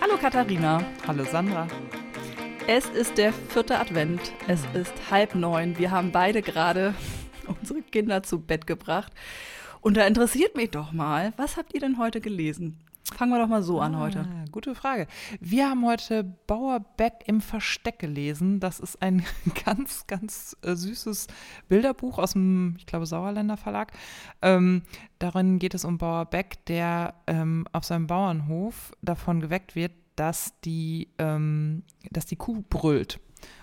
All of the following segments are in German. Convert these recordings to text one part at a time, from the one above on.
Hallo Katharina. Hallo Sandra. Es ist der vierte Advent. Es ist halb neun. Wir haben beide gerade unsere Kinder zu Bett gebracht. Und da interessiert mich doch mal, was habt ihr denn heute gelesen? Fangen wir doch mal so an heute. Ah, gute Frage. Wir haben heute Bauerbeck im Versteck gelesen. Das ist ein ganz, ganz äh, süßes Bilderbuch aus dem, ich glaube, Sauerländer Verlag. Ähm, darin geht es um Bauerbeck, der ähm, auf seinem Bauernhof davon geweckt wird, dass die, ähm, dass die Kuh brüllt.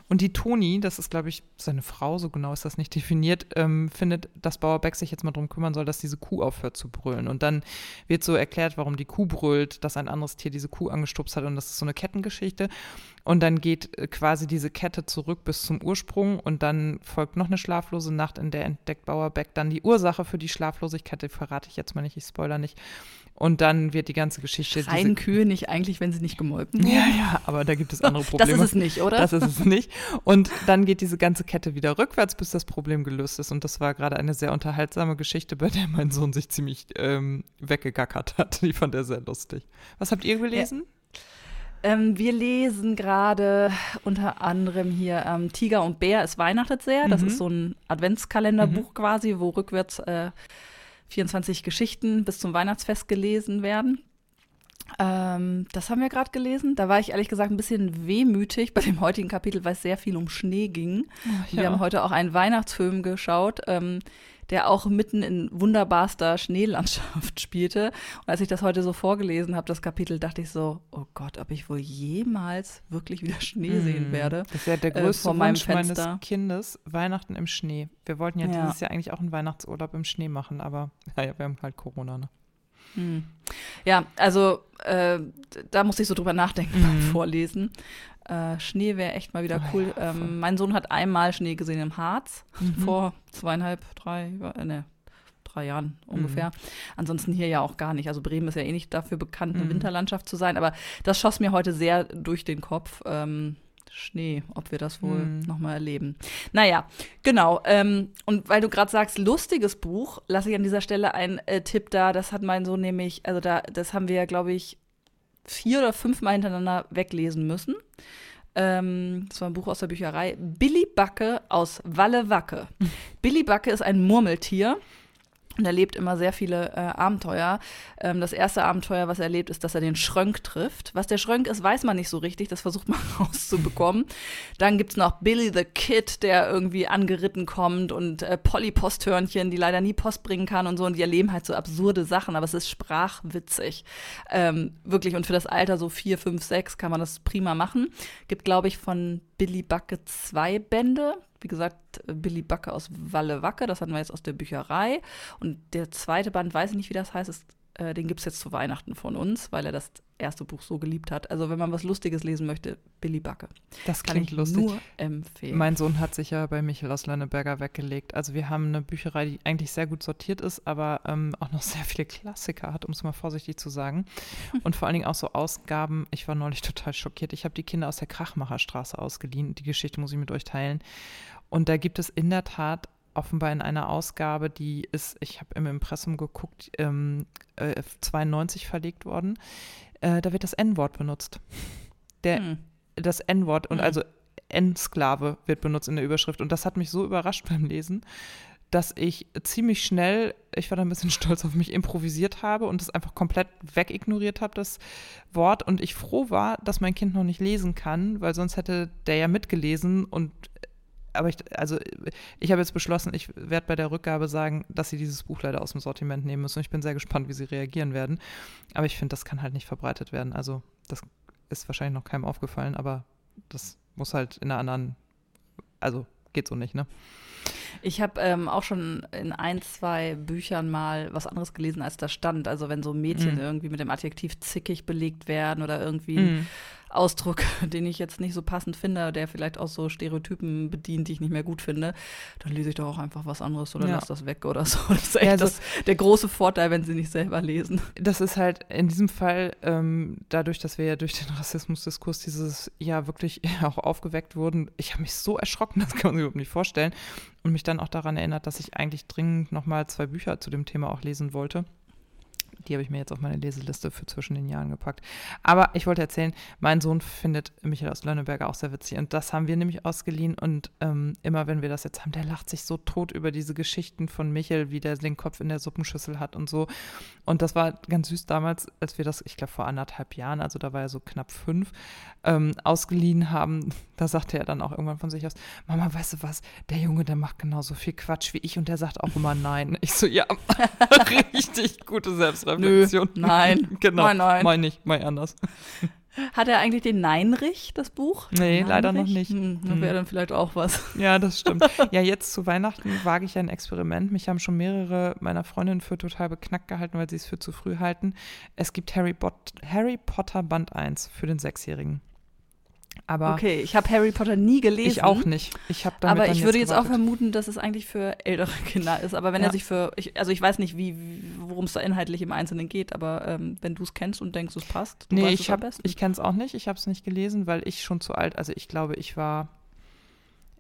Und die Toni, das ist, glaube ich, seine Frau, so genau ist das nicht definiert, ähm, findet, dass Bauer sich jetzt mal darum kümmern soll, dass diese Kuh aufhört zu brüllen. Und dann wird so erklärt, warum die Kuh brüllt, dass ein anderes Tier diese Kuh angestupst hat. Und das ist so eine Kettengeschichte. Und dann geht äh, quasi diese Kette zurück bis zum Ursprung. Und dann folgt noch eine schlaflose Nacht, in der entdeckt Bauer dann die Ursache für die Schlaflosigkeit. Die verrate ich jetzt mal nicht, ich spoiler nicht. Und dann wird die ganze Geschichte. Rein Kühe nicht eigentlich, wenn sie nicht gemolken wurden? Ja, ja, aber da gibt es andere Probleme. Das ist es nicht, oder? Das ist es nicht. Und dann geht diese ganze Kette wieder rückwärts, bis das Problem gelöst ist. Und das war gerade eine sehr unterhaltsame Geschichte, bei der mein Sohn sich ziemlich ähm, weggegackert hat. Die fand er sehr lustig. Was habt ihr gelesen? Ja. Ähm, wir lesen gerade unter anderem hier ähm, Tiger und Bär, es weihnachtet sehr. Das mhm. ist so ein Adventskalenderbuch mhm. quasi, wo rückwärts äh, 24 Geschichten bis zum Weihnachtsfest gelesen werden. Ähm, das haben wir gerade gelesen. Da war ich ehrlich gesagt ein bisschen wehmütig bei dem heutigen Kapitel, weil es sehr viel um Schnee ging. Oh, ja. Wir haben heute auch einen Weihnachtsfilm geschaut, ähm, der auch mitten in wunderbarster Schneelandschaft spielte. Und als ich das heute so vorgelesen habe, das Kapitel, dachte ich so, oh Gott, ob ich wohl jemals wirklich wieder Schnee mm. sehen werde. Das ja der äh, größte äh, Wunsch meines Kindes, Weihnachten im Schnee. Wir wollten ja, ja, dieses Jahr eigentlich auch einen Weihnachtsurlaub im Schnee machen, aber ja, wir haben halt Corona, ne? Hm. Ja, also äh, da muss ich so drüber nachdenken mhm. beim Vorlesen. Äh, Schnee wäre echt mal wieder oh cool. Ja, ähm, mein Sohn hat einmal Schnee gesehen im Harz mhm. vor zweieinhalb, drei, äh, ne, drei Jahren ungefähr. Mhm. Ansonsten hier ja auch gar nicht. Also Bremen ist ja eh nicht dafür bekannt, eine mhm. Winterlandschaft zu sein. Aber das schoss mir heute sehr durch den Kopf. Ähm, Schnee, ob wir das wohl mhm. nochmal erleben. Naja, genau. Ähm, und weil du gerade sagst, lustiges Buch, lasse ich an dieser Stelle einen äh, Tipp da. Das hat mein Sohn nämlich, also da, das haben wir, glaube ich, vier oder fünfmal hintereinander weglesen müssen. Ähm, das war ein Buch aus der Bücherei. Billy Backe aus Walle Wacke. Billy Backe ist ein Murmeltier. Und er lebt immer sehr viele äh, Abenteuer. Ähm, das erste Abenteuer, was er erlebt, ist, dass er den Schrönk trifft. Was der Schrönk ist, weiß man nicht so richtig. Das versucht man rauszubekommen. Dann gibt es noch Billy the Kid, der irgendwie angeritten kommt und äh, Polly Posthörnchen, die leider nie Post bringen kann und so. Und die erleben halt so absurde Sachen, aber es ist sprachwitzig. Ähm, wirklich. Und für das Alter so vier, fünf, sechs kann man das prima machen. Gibt, glaube ich, von Billy Backe zwei Bände. Wie gesagt, Billy Backe aus Walle Wacke, das hatten wir jetzt aus der Bücherei. Und der zweite Band, weiß ich nicht, wie das heißt, ist, äh, den gibt es jetzt zu Weihnachten von uns, weil er das erste Buch so geliebt hat. Also wenn man was Lustiges lesen möchte, Billy Backe. Das klingt lustig. Nur empfehlen. Mein Sohn hat sich ja bei Michael aus Lönneberger weggelegt. Also wir haben eine Bücherei, die eigentlich sehr gut sortiert ist, aber ähm, auch noch sehr viele Klassiker hat, um es mal vorsichtig zu sagen. Und vor allen Dingen auch so Ausgaben. Ich war neulich total schockiert. Ich habe die Kinder aus der Krachmacherstraße ausgeliehen. Die Geschichte muss ich mit euch teilen. Und da gibt es in der Tat offenbar in einer Ausgabe, die ist, ich habe im Impressum geguckt, ähm, äh, 92 verlegt worden. Äh, da wird das N-Wort benutzt. Der, hm. Das N-Wort und hm. also N-Sklave wird benutzt in der Überschrift. Und das hat mich so überrascht beim Lesen, dass ich ziemlich schnell, ich war da ein bisschen stolz auf mich, improvisiert habe und es einfach komplett wegignoriert habe, das Wort. Und ich froh war, dass mein Kind noch nicht lesen kann, weil sonst hätte der ja mitgelesen und aber ich, also ich habe jetzt beschlossen, ich werde bei der Rückgabe sagen, dass sie dieses Buch leider aus dem Sortiment nehmen müssen. Und ich bin sehr gespannt, wie sie reagieren werden. Aber ich finde, das kann halt nicht verbreitet werden. Also das ist wahrscheinlich noch keinem aufgefallen, aber das muss halt in einer anderen, also geht so nicht, ne? Ich habe ähm, auch schon in ein, zwei Büchern mal was anderes gelesen, als da stand. Also wenn so Mädchen mm. irgendwie mit dem Adjektiv zickig belegt werden oder irgendwie mm. Ausdruck, den ich jetzt nicht so passend finde, der vielleicht auch so Stereotypen bedient, die ich nicht mehr gut finde, dann lese ich doch auch einfach was anderes oder ja. lass das weg oder so. Das ist echt also, das, der große Vorteil, wenn sie nicht selber lesen. Das ist halt in diesem Fall, ähm, dadurch, dass wir ja durch den Rassismusdiskurs dieses Jahr wirklich auch aufgeweckt wurden, ich habe mich so erschrocken, das kann man sich überhaupt nicht vorstellen und mich dann auch daran erinnert, dass ich eigentlich dringend nochmal zwei Bücher zu dem Thema auch lesen wollte Die habe ich mir jetzt auf meine Leseliste für zwischen den Jahren gepackt. Aber ich wollte erzählen, mein Sohn findet Michael aus Lönneberger auch sehr witzig. Und das haben wir nämlich ausgeliehen. Und ähm, immer wenn wir das jetzt haben, der lacht sich so tot über diese Geschichten von Michael, wie der den Kopf in der Suppenschüssel hat und so. Und das war ganz süß damals, als wir das, ich glaube, vor anderthalb Jahren, also da war er so knapp fünf, ähm, ausgeliehen haben. Da sagte er dann auch irgendwann von sich aus: Mama, weißt du was? Der Junge, der macht genauso viel Quatsch wie ich und der sagt auch immer Nein. Ich so: Ja, richtig gute Selbstreflexion. Nö, nein. genau. Nein, nein. Mein nicht, mein anders. Hat er eigentlich den Neinrich, das Buch? Nee, Neinrich? leider noch nicht. Hm, dann wäre dann vielleicht auch was. Ja, das stimmt. ja, jetzt zu Weihnachten wage ich ein Experiment. Mich haben schon mehrere meiner Freundinnen für total beknackt gehalten, weil sie es für zu früh halten. Es gibt Harry, Bot Harry Potter Band 1 für den Sechsjährigen. Aber okay, ich habe Harry Potter nie gelesen. Ich auch nicht. Ich habe Aber ich würde jetzt, jetzt auch vermuten, dass es eigentlich für ältere Kinder ist. Aber wenn ja. er sich für, ich, also ich weiß nicht, wie, worum es da inhaltlich im Einzelnen geht, aber ähm, wenn du es kennst und denkst, es passt, du nee, ich, ich kenne es auch nicht. Ich habe es nicht gelesen, weil ich schon zu alt, also ich glaube, ich war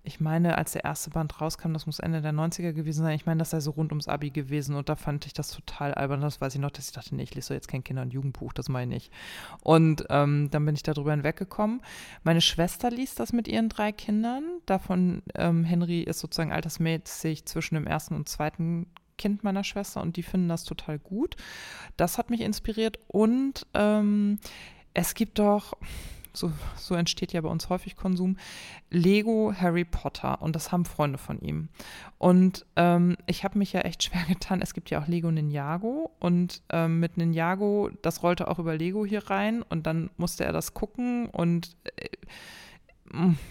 ich meine, als der erste Band rauskam, das muss Ende der 90er gewesen sein, ich meine, das sei so rund ums Abi gewesen und da fand ich das total albern. Das weiß ich noch, dass ich dachte, nee, ich lese jetzt kein Kinder- und Jugendbuch, das meine ich. Und ähm, dann bin ich darüber hinweggekommen. Meine Schwester liest das mit ihren drei Kindern. Davon, ähm, Henry ist sozusagen altersmäßig zwischen dem ersten und zweiten Kind meiner Schwester und die finden das total gut. Das hat mich inspiriert und ähm, es gibt doch so, so entsteht ja bei uns häufig Konsum, Lego Harry Potter und das haben Freunde von ihm. Und ähm, ich habe mich ja echt schwer getan. Es gibt ja auch Lego Ninjago und ähm, mit Ninjago, das rollte auch über Lego hier rein und dann musste er das gucken und äh,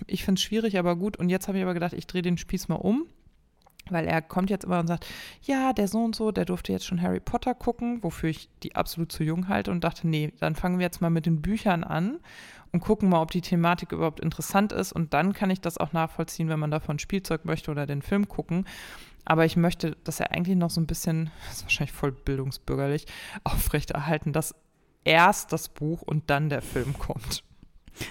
ich finde es schwierig, aber gut. Und jetzt habe ich aber gedacht, ich drehe den Spieß mal um weil er kommt jetzt immer und sagt, ja, der so und so, der durfte jetzt schon Harry Potter gucken, wofür ich die absolut zu jung halte und dachte, nee, dann fangen wir jetzt mal mit den Büchern an und gucken mal, ob die Thematik überhaupt interessant ist. Und dann kann ich das auch nachvollziehen, wenn man davon Spielzeug möchte oder den Film gucken. Aber ich möchte, dass er eigentlich noch so ein bisschen, das ist wahrscheinlich voll bildungsbürgerlich, aufrechterhalten, dass erst das Buch und dann der Film kommt.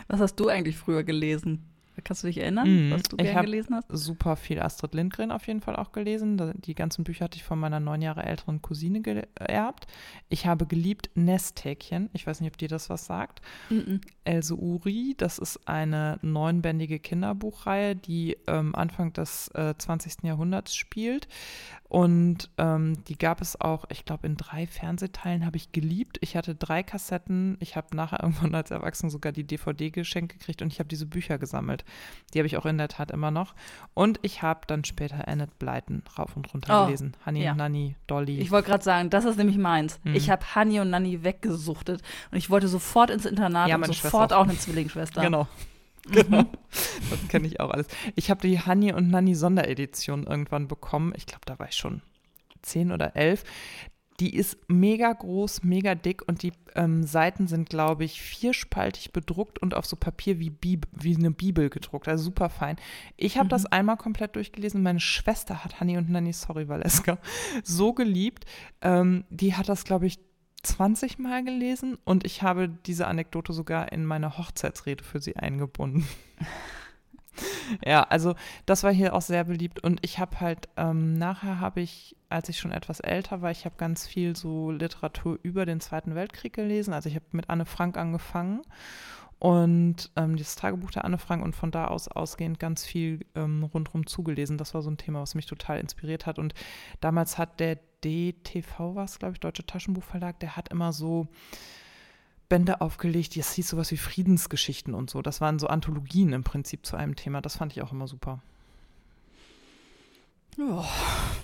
Was hast du eigentlich früher gelesen? Kannst du dich erinnern, mm, was du gerne gelesen hast? Super viel Astrid Lindgren auf jeden Fall auch gelesen. Die ganzen Bücher hatte ich von meiner neun Jahre älteren Cousine geerbt. Ich habe geliebt Nesthäkchen. Ich weiß nicht, ob dir das was sagt. Mm -mm. Else Uri, das ist eine neunbändige Kinderbuchreihe, die ähm, Anfang des äh, 20. Jahrhunderts spielt. Und ähm, die gab es auch, ich glaube, in drei Fernsehteilen habe ich geliebt. Ich hatte drei Kassetten. Ich habe nachher irgendwann als Erwachsene sogar die DVD geschenkt gekriegt und ich habe diese Bücher gesammelt. Die habe ich auch in der Tat immer noch. Und ich habe dann später Annette Blyton rauf und runter oh, gelesen. Honey ja. und Nanny, Dolly. Ich wollte gerade sagen, das ist nämlich meins. Mhm. Ich habe Honey und Nanny weggesuchtet und ich wollte sofort ins Internat ja, und sofort auch eine Zwillingsschwester. Genau. Genau. Das kenne ich auch alles. Ich habe die Honey und Nanny Sonderedition irgendwann bekommen. Ich glaube, da war ich schon zehn oder elf. Die ist mega groß, mega dick und die ähm, Seiten sind, glaube ich, vierspaltig bedruckt und auf so Papier wie, Bib wie eine Bibel gedruckt. Also super fein. Ich habe mhm. das einmal komplett durchgelesen. Meine Schwester hat Honey und Nanny, sorry, Valeska, so geliebt. Ähm, die hat das, glaube ich, 20 Mal gelesen und ich habe diese Anekdote sogar in meine Hochzeitsrede für sie eingebunden. ja, also das war hier auch sehr beliebt und ich habe halt, ähm, nachher habe ich, als ich schon etwas älter war, ich habe ganz viel so Literatur über den Zweiten Weltkrieg gelesen. Also ich habe mit Anne Frank angefangen und ähm, das Tagebuch der Anne Frank und von da aus ausgehend ganz viel ähm, rundherum zugelesen. Das war so ein Thema, was mich total inspiriert hat. Und damals hat der DTV, was glaube ich, Deutsche Taschenbuchverlag, der hat immer so Bände aufgelegt, das hieß sowas wie Friedensgeschichten und so. Das waren so Anthologien im Prinzip zu einem Thema. Das fand ich auch immer super. Oh,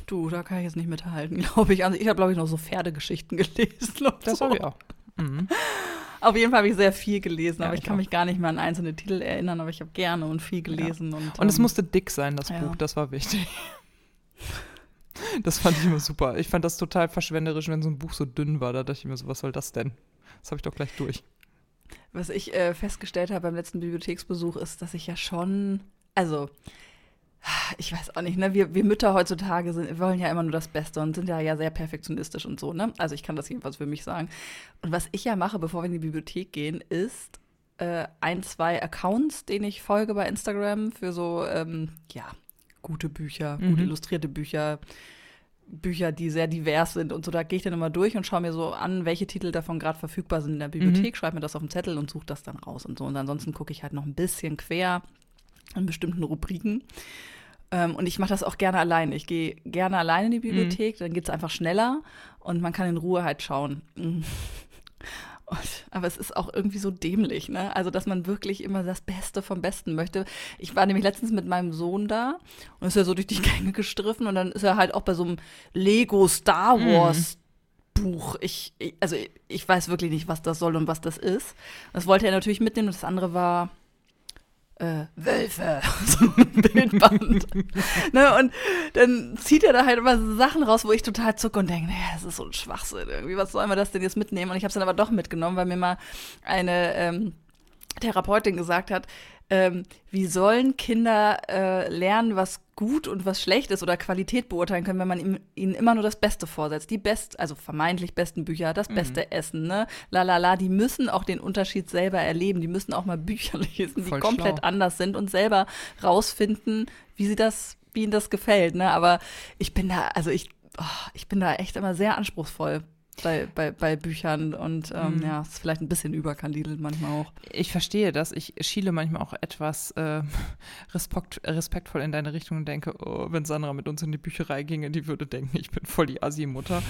du, da kann ich jetzt nicht mithalten, glaube ich. Also ich habe, glaube ich, noch so Pferdegeschichten gelesen. Das so. habe ich auch. Mhm. Auf jeden Fall habe ich sehr viel gelesen, ja, aber ich, ich kann auch. mich gar nicht mehr an einzelne Titel erinnern, aber ich habe gerne und viel gelesen. Ja. Und, und es ähm, musste dick sein, das ja. Buch, das war wichtig. Das fand ich immer super. Ich fand das total verschwenderisch, wenn so ein Buch so dünn war. Da dachte ich mir so, was soll das denn? Das habe ich doch gleich durch. Was ich äh, festgestellt habe beim letzten Bibliotheksbesuch ist, dass ich ja schon, also ich weiß auch nicht, ne? Wir, wir Mütter heutzutage sind, wollen ja immer nur das Beste und sind ja, ja sehr perfektionistisch und so, ne? Also ich kann das jedenfalls für mich sagen. Und was ich ja mache, bevor wir in die Bibliothek gehen, ist äh, ein, zwei Accounts, denen ich folge bei Instagram für so, ähm, ja, gute Bücher, mhm. gut illustrierte Bücher, Bücher, die sehr divers sind und so. Da gehe ich dann immer durch und schaue mir so an, welche Titel davon gerade verfügbar sind in der Bibliothek, mhm. schreibe mir das auf den Zettel und suche das dann raus und so. Und ansonsten gucke ich halt noch ein bisschen quer in bestimmten Rubriken. Ähm, und ich mache das auch gerne allein. Ich gehe gerne allein in die mhm. Bibliothek, mhm. dann geht es einfach schneller und man kann in Ruhe halt schauen. Und, aber es ist auch irgendwie so dämlich, ne? Also, dass man wirklich immer das Beste vom Besten möchte. Ich war nämlich letztens mit meinem Sohn da und ist ja so durch die Gänge gestriffen und dann ist er halt auch bei so einem Lego Star mhm. Wars Buch. Ich, ich, also ich weiß wirklich nicht, was das soll und was das ist. Das wollte er natürlich mitnehmen und das andere war äh, Wölfe, so ein Bildband. ne, und dann zieht er da halt immer so Sachen raus, wo ich total zucke und denke, naja, das ist so ein Schwachsinn irgendwie, was soll man das denn jetzt mitnehmen? Und ich habe es dann aber doch mitgenommen, weil mir mal eine ähm, Therapeutin gesagt hat, ähm, wie sollen Kinder äh, lernen, was gut und was schlecht ist oder Qualität beurteilen können, wenn man ihm, ihnen immer nur das Beste vorsetzt. Die best, also vermeintlich besten Bücher, das mhm. beste Essen, ne? La la la, die müssen auch den Unterschied selber erleben. Die müssen auch mal Bücher lesen, die komplett schlau. anders sind und selber rausfinden, wie sie das, wie ihnen das gefällt, ne? Aber ich bin da, also ich, oh, ich bin da echt immer sehr anspruchsvoll bei, bei, bei Büchern und ähm, mhm. ja, ist vielleicht ein bisschen überkandidelt manchmal auch. Ich verstehe das. Ich schiele manchmal auch etwas äh, respekt, respektvoll in deine Richtung und denke, oh, wenn Sandra mit uns in die Bücherei ginge, die würde denken, ich bin voll die Assi-Mutter.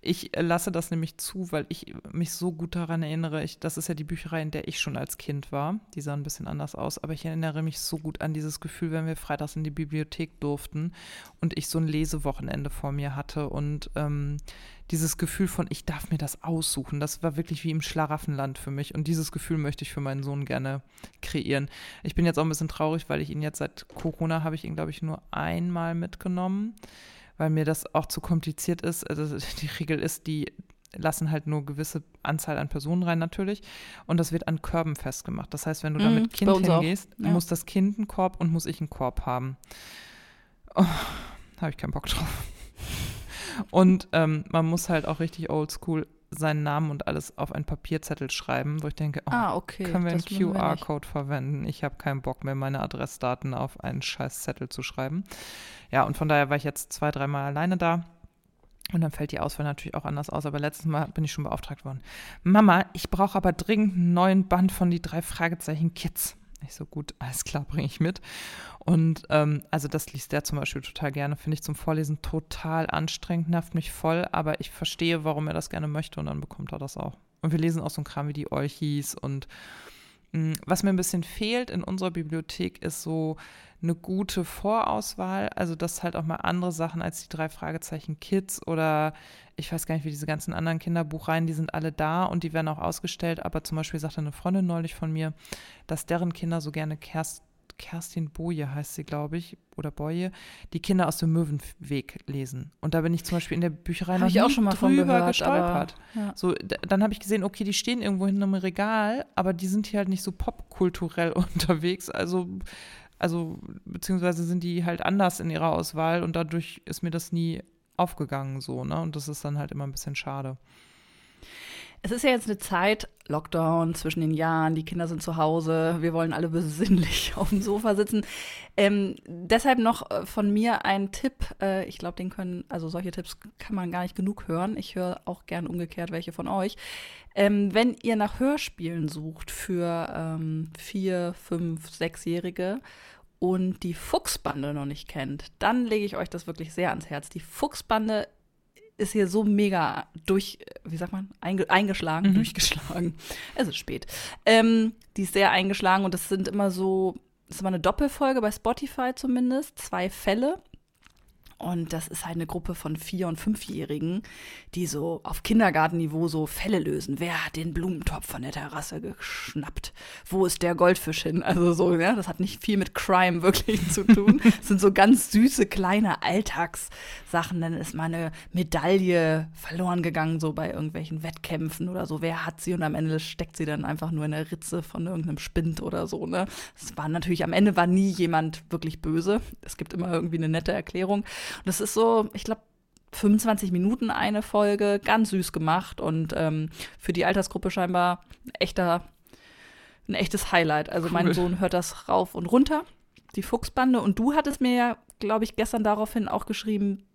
Ich lasse das nämlich zu, weil ich mich so gut daran erinnere. Ich, das ist ja die Bücherei, in der ich schon als Kind war. Die sah ein bisschen anders aus, aber ich erinnere mich so gut an dieses Gefühl, wenn wir freitags in die Bibliothek durften und ich so ein Lesewochenende vor mir hatte und ähm, dieses Gefühl von, ich darf mir das aussuchen, das war wirklich wie im Schlaraffenland für mich. Und dieses Gefühl möchte ich für meinen Sohn gerne kreieren. Ich bin jetzt auch ein bisschen traurig, weil ich ihn jetzt seit Corona habe ich ihn, glaube ich, nur einmal mitgenommen, weil mir das auch zu kompliziert ist. Also die Regel ist, die lassen halt nur gewisse Anzahl an Personen rein natürlich und das wird an Körben festgemacht. Das heißt, wenn du mhm, da mit Kind hingehst, ja. muss das Kind einen Korb und muss ich einen Korb haben. Oh, habe ich keinen Bock drauf. Und ähm, man muss halt auch richtig oldschool seinen Namen und alles auf einen Papierzettel schreiben, wo ich denke, oh, ah, okay, können wir einen QR-Code verwenden? Ich habe keinen Bock mehr, meine Adressdaten auf einen scheiß Zettel zu schreiben. Ja, und von daher war ich jetzt zwei, dreimal alleine da. Und dann fällt die Auswahl natürlich auch anders aus. Aber letztes Mal bin ich schon beauftragt worden. Mama, ich brauche aber dringend einen neuen Band von die drei Fragezeichen Kids. Ich so, gut, alles klar, bringe ich mit. Und ähm, also das liest der zum Beispiel total gerne, finde ich zum Vorlesen total anstrengend, nervt mich voll, aber ich verstehe, warum er das gerne möchte und dann bekommt er das auch. Und wir lesen auch so ein Kram wie die Olchis und mh, mm, was mir ein bisschen fehlt in unserer Bibliothek ist so eine gute Vorauswahl, also dass halt auch mal andere Sachen als die drei Fragezeichen Kids oder ich weiß gar nicht, wie diese ganzen anderen Kinderbuchreihen, die sind alle da und die werden auch ausgestellt, aber zum Beispiel sagte eine Freundin neulich von mir, dass deren Kinder so gerne Kerst, Kerstin Boje heißt sie, glaube ich, oder Boje, die Kinder aus dem Möwenweg lesen. Und da bin ich zum Beispiel in der Bücherei hab noch ich auch schon mal drüber gehört, gestolpert. Aber, ja. So, dann habe ich gesehen, okay, die stehen irgendwo hinten im Regal, aber die sind hier halt nicht so popkulturell unterwegs. Also also beziehungsweise sind die halt anders in ihrer Auswahl und dadurch ist mir das nie aufgegangen so, ne? Und das ist dann halt immer ein bisschen schade. Es ist ja jetzt eine Zeit, Lockdown zwischen den Jahren, die Kinder sind zu Hause, wir wollen alle besinnlich auf dem Sofa sitzen. Ähm, deshalb noch äh, von mir ein Tipp. Äh, ich glaube, den können, also solche Tipps kann man gar nicht genug hören. Ich höre auch gern umgekehrt welche von euch. Ähm, wenn ihr nach Hörspielen sucht für ähm, vier, fünf, sechsjährige und die Fuchsbande noch nicht kennt, dann lege ich euch das wirklich sehr ans Herz. Die Fuchsbande ist hier so mega durch, wie sagt man, einge, eingeschlagen, mhm. durchgeschlagen. Es ist spät. Ähm, die ist sehr eingeschlagen und das sind immer so, das ist immer eine Doppelfolge bei Spotify zumindest, zwei Fälle. Und das ist halt eine Gruppe von Vier- und Fünfjährigen, die so auf Kindergartenniveau so Fälle lösen. Wer hat den Blumentopf von der Terrasse geschnappt? Wo ist der Goldfisch hin? Also so, ja, das hat nicht viel mit Crime wirklich zu tun. Das sind so ganz süße kleine Alltagssachen. Dann ist meine Medaille verloren gegangen, so bei irgendwelchen Wettkämpfen oder so. Wer hat sie? Und am Ende steckt sie dann einfach nur in der Ritze von irgendeinem Spind oder so, ne? Es war natürlich, am Ende war nie jemand wirklich böse. Es gibt immer irgendwie eine nette Erklärung. Und das ist so, ich glaube, 25 Minuten eine Folge, ganz süß gemacht und ähm, für die Altersgruppe scheinbar ein echter, ein echtes Highlight. Also cool. mein Sohn hört das rauf und runter, die Fuchsbande. Und du hattest mir ja, glaube ich, gestern daraufhin auch geschrieben,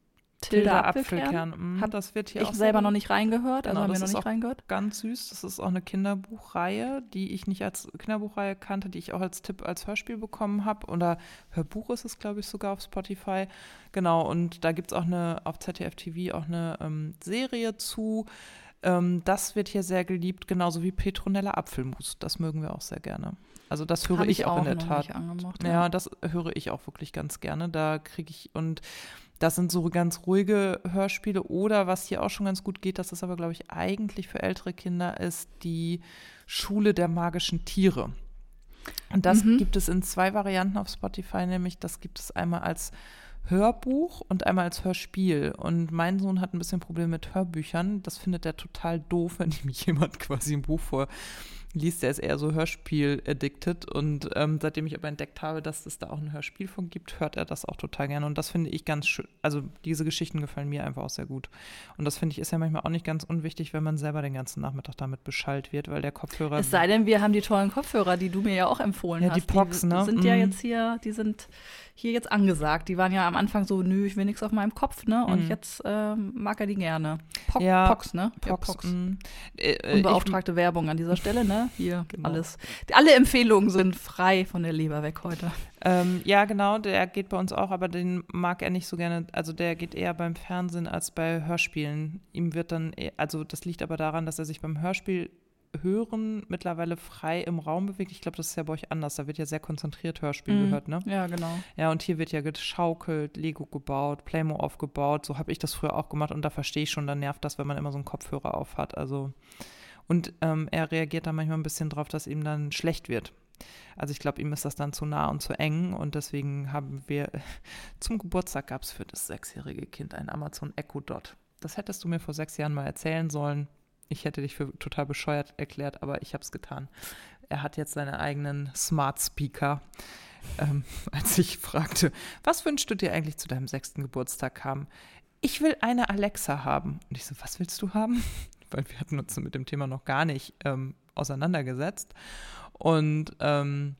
Tilda Apfelkern. Mhm, das wird hier ich selber so noch nicht reingehört, also genau, haben wir noch nicht reingehört. Ganz süß. Das ist auch eine Kinderbuchreihe, die ich nicht als Kinderbuchreihe kannte, die ich auch als Tipp als Hörspiel bekommen habe. Oder Hörbuch ist es, glaube ich, sogar auf Spotify. Genau, und da gibt es auch eine, auf ZDF TV auch eine ähm, Serie zu. Ähm, das wird hier sehr geliebt, genauso wie Petronella Apfelmus. Das mögen wir auch sehr gerne. Also das höre ich, ich, auch in der Tat. ja. ja, das höre ich auch wirklich ganz gerne. Da kriege ich und das sind so ganz ruhige Hörspiele oder was hier auch schon ganz gut geht, das ist aber glaube ich eigentlich für ältere Kinder ist die Schule der magischen Tiere. Und das mhm. gibt es in zwei Varianten auf Spotify, nämlich das gibt es einmal als Hörbuch und einmal als Hörspiel. Und mein Sohn hat ein bisschen Probleme mit Hörbüchern. Das findet er total doof, wenn ihm jemand quasi ein Buch vor liest, der ist eher so Hörspiel-addicted. Und ähm, seitdem ich aber entdeckt habe, dass es da auch ein Hörspiel von gibt, hört er das auch total gerne. Und das finde ich ganz schön. Also diese Geschichten gefallen mir einfach auch sehr gut. Und das finde ich ist ja manchmal auch nicht ganz unwichtig, wenn man selber den ganzen Nachmittag damit beschallt wird, weil der Kopfhörer. Es sei denn, wir haben die tollen Kopfhörer, die du mir ja auch empfohlen ja, hast. Die Pox, ne? Die sind ja mhm. jetzt hier, die sind hier jetzt angesagt. Die waren ja am Anfang so, nö, ich will nichts auf meinem Kopf, ne? Und mhm. jetzt äh, mag er die gerne. Po ja, Pox, ne? Pox. Ja, Pox. Mhm. Äh, äh, Unbeauftragte ich, Werbung an dieser Stelle, ne? Hier genau. alles. Alle Empfehlungen sind frei von der Leber weg heute. Ähm, ja, genau, der geht bei uns auch, aber den mag er nicht so gerne. Also der geht eher beim Fernsehen als bei Hörspielen. Ihm wird dann, eh, also das liegt aber daran, dass er sich beim Hörspiel Hören mittlerweile frei im Raum bewegt. Ich glaube, das ist ja bei euch anders. Da wird ja sehr konzentriert Hörspiel mhm. gehört, ne? Ja, genau. Ja, und hier wird ja geschaukelt, Lego gebaut, Playmo aufgebaut. So habe ich das früher auch gemacht und da verstehe ich schon, da nervt das, wenn man immer so einen Kopfhörer auf hat. Also und ähm, er reagiert da manchmal ein bisschen drauf, dass ihm dann schlecht wird. Also ich glaube, ihm ist das dann zu nah und zu eng und deswegen haben wir zum Geburtstag gab es für das sechsjährige Kind ein Amazon Echo Dot. Das hättest du mir vor sechs Jahren mal erzählen sollen. Ich hätte dich für total bescheuert erklärt, aber ich habe es getan. Er hat jetzt seine eigenen Smart Speaker. Ähm, als ich fragte, was wünschst du dir eigentlich zu deinem sechsten Geburtstag kam? Ich will eine Alexa haben. Und ich so, was willst du haben? Weil wir hatten uns mit dem Thema noch gar nicht ähm, auseinandergesetzt. Und ähm,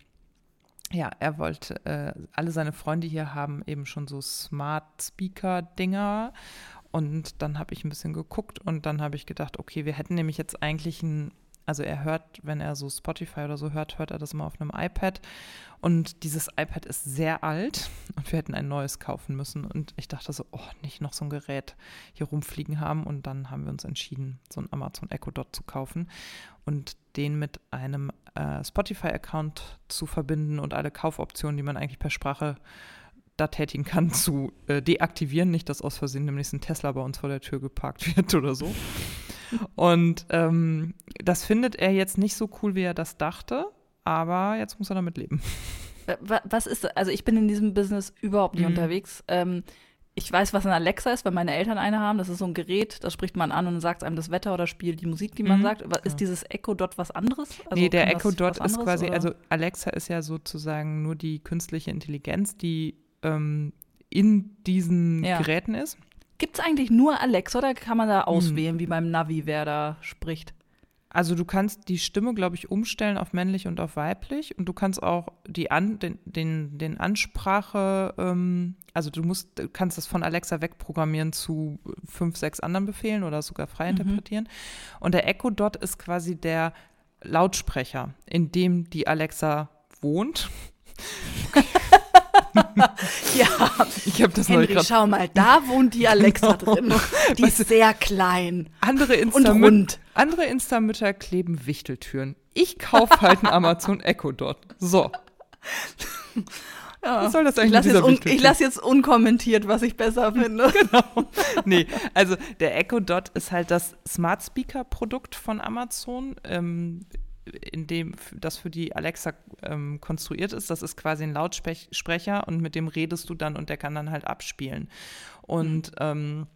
ja, er wollte, äh, alle seine Freunde hier haben eben schon so Smart Speaker-Dinger und dann habe ich ein bisschen geguckt und dann habe ich gedacht, okay, wir hätten nämlich jetzt eigentlich ein, also er hört, wenn er so Spotify oder so hört, hört er das immer auf einem iPad. Und dieses iPad ist sehr alt und wir hätten ein neues kaufen müssen. Und ich dachte so, oh, nicht noch so ein Gerät hier rumfliegen haben. Und dann haben wir uns entschieden, so ein Amazon Echo Dot zu kaufen und den mit einem äh, Spotify-Account zu verbinden und alle Kaufoptionen, die man eigentlich per Sprache da tätigen kann, zu äh, deaktivieren. Nicht, dass aus Versehen nämlich ein Tesla bei uns vor der Tür geparkt wird oder so. Und ähm, das findet er jetzt nicht so cool, wie er das dachte, aber jetzt muss er damit leben. Äh, was ist, also ich bin in diesem Business überhaupt nicht mhm. unterwegs. Ähm, ich weiß, was ein Alexa ist, weil meine Eltern eine haben. Das ist so ein Gerät, das spricht man an und sagt einem das Wetter oder spielt die Musik, die man mhm. sagt. Ist dieses Echo Dot was anderes? Also nee, der Echo Dot ist quasi, oder? also Alexa ist ja sozusagen nur die künstliche Intelligenz, die ähm, in diesen ja. Geräten ist. Gibt es eigentlich nur Alexa oder kann man da hm. auswählen, hm. wie beim Navi, wer da spricht? Also du kannst die Stimme, glaube ich, umstellen auf männlich und auf weiblich und du kannst auch die An, den, den, den Ansprache, ähm, also du musst, kannst das von Alexa wegprogrammieren zu fünf, sechs anderen Befehlen oder sogar frei mhm. interpretieren. Und der Echo Dot ist quasi der Lautsprecher, in dem die Alexa wohnt. ja, ich habe das Henry, noch schau mal, da wohnt die Alexa genau. drin. Die weißt ist sehr klein andere und rund. Andere Insta-Mütter kleben Wichteltüren. Ich kaufe halt ein Amazon Echo dort. So. Ja. Was soll das eigentlich ich lasse jetzt, lass jetzt unkommentiert, was ich besser finde. genau. Nee, also der Echo Dot ist halt das Smart Speaker Produkt von Amazon. Ähm, in dem das für die Alexa ähm, konstruiert ist. Das ist quasi ein Lautsprecher und mit dem redest du dann und der kann dann halt abspielen. Und mhm. ähm,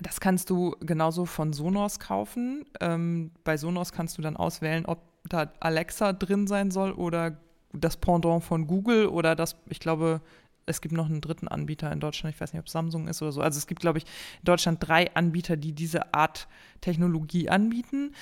das kannst du genauso von Sonos kaufen. Ähm, bei Sonos kannst du dann auswählen, ob da Alexa drin sein soll oder das Pendant von Google oder das, ich glaube, es gibt noch einen dritten Anbieter in Deutschland, ich weiß nicht, ob Samsung ist oder so. Also es gibt, glaube ich, in Deutschland drei Anbieter, die diese Art Technologie anbieten.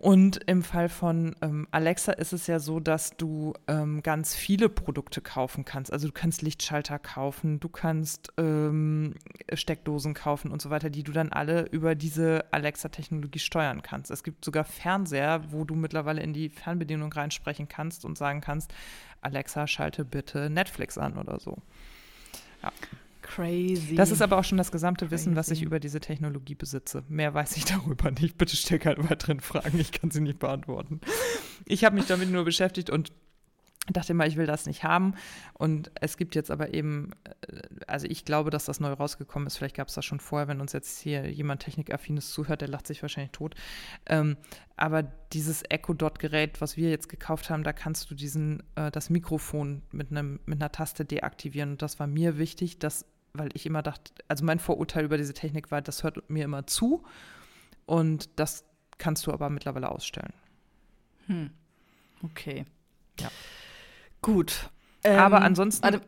Und im Fall von ähm, Alexa ist es ja so, dass du ähm, ganz viele Produkte kaufen kannst. Also du kannst Lichtschalter kaufen, du kannst ähm, Steckdosen kaufen und so weiter, die du dann alle über diese Alexa-Technologie steuern kannst. Es gibt sogar Fernseher, wo du mittlerweile in die Fernbedienung reinsprechen kannst und sagen kannst, Alexa, schalte bitte Netflix an oder so. Ja. Crazy. Das ist aber auch schon das gesamte Crazy. Wissen, was ich über diese Technologie besitze. Mehr weiß ich darüber nicht. Bitte stell keine weiteren Fragen, ich kann sie nicht beantworten. Ich habe mich damit nur beschäftigt und dachte mal, ich will das nicht haben. Und es gibt jetzt aber eben, äh, also ich glaube, dass das neu rausgekommen ist. Vielleicht gab es das schon vorher, wenn uns jetzt hier jemand Technikaffines zuhört, der lacht sich wahrscheinlich tot. Ähm, aber dieses Echo Dot Gerät, was wir jetzt gekauft haben, da kannst du diesen, äh, das Mikrofon mit, einem, mit einer Taste deaktivieren. Und das war mir wichtig, dass weil ich immer dachte, also mein Vorurteil über diese Technik war, das hört mir immer zu und das kannst du aber mittlerweile ausstellen. Hm. Okay. Ja. Gut. Ähm, aber ansonsten also,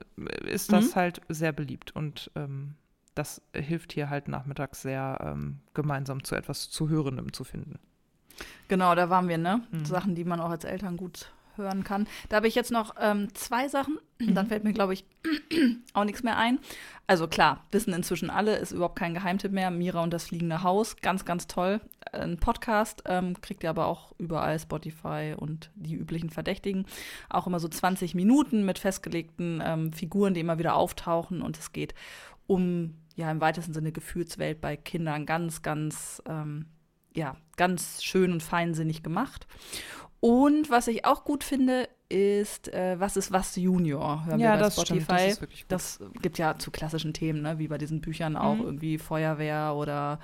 ist das mhm. halt sehr beliebt und ähm, das hilft hier halt nachmittags sehr, ähm, gemeinsam zu etwas zu Hörendem zu finden. Genau, da waren wir, ne? Mhm. Sachen, die man auch als Eltern gut hören kann. Da habe ich jetzt noch ähm, zwei Sachen. Mhm. Dann fällt mir, glaube ich, auch nichts mehr ein. Also klar, wissen inzwischen alle, ist überhaupt kein Geheimtipp mehr. Mira und das fliegende Haus, ganz, ganz toll. Ein Podcast ähm, kriegt ihr aber auch überall Spotify und die üblichen Verdächtigen. Auch immer so 20 Minuten mit festgelegten ähm, Figuren, die immer wieder auftauchen. Und es geht um, ja, im weitesten Sinne Gefühlswelt bei Kindern. Ganz, ganz, ähm, ja, ganz schön und feinsinnig gemacht. Und was ich auch gut finde, ist äh, Was ist was Junior, hören ja, wir bei das Spotify. Stimmt, das, ist wirklich gut. das gibt ja zu klassischen Themen, ne? wie bei diesen Büchern auch mhm. irgendwie Feuerwehr oder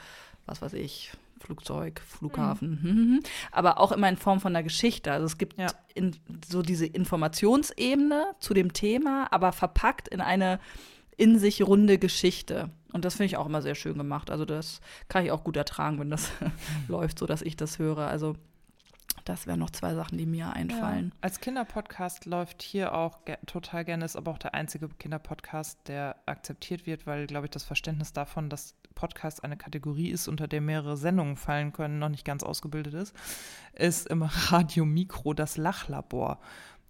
was weiß ich, Flugzeug, Flughafen. Mhm. mhm. Aber auch immer in Form von einer Geschichte. Also es gibt ja. in, so diese Informationsebene zu dem Thema, aber verpackt in eine in sich runde Geschichte. Und das finde ich auch immer sehr schön gemacht. Also das kann ich auch gut ertragen, wenn das läuft, so dass ich das höre. Also das wären noch zwei Sachen, die mir einfallen. Ja. Als Kinderpodcast läuft hier auch ge total gerne, ist aber auch der einzige Kinderpodcast, der akzeptiert wird, weil, glaube ich, das Verständnis davon, dass Podcast eine Kategorie ist, unter der mehrere Sendungen fallen können, noch nicht ganz ausgebildet ist, ist im Radio Mikro das Lachlabor.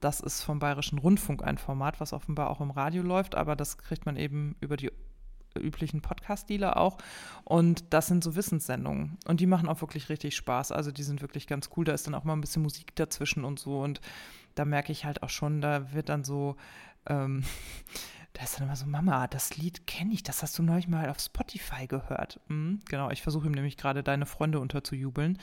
Das ist vom Bayerischen Rundfunk ein Format, was offenbar auch im Radio läuft, aber das kriegt man eben über die üblichen Podcast-Dealer auch. Und das sind so Wissenssendungen. Und die machen auch wirklich richtig Spaß. Also die sind wirklich ganz cool. Da ist dann auch mal ein bisschen Musik dazwischen und so. Und da merke ich halt auch schon, da wird dann so, ähm, da ist dann immer so, Mama, das Lied kenne ich, das hast du neulich mal auf Spotify gehört. Mhm, genau, ich versuche ihm nämlich gerade deine Freunde unterzujubeln.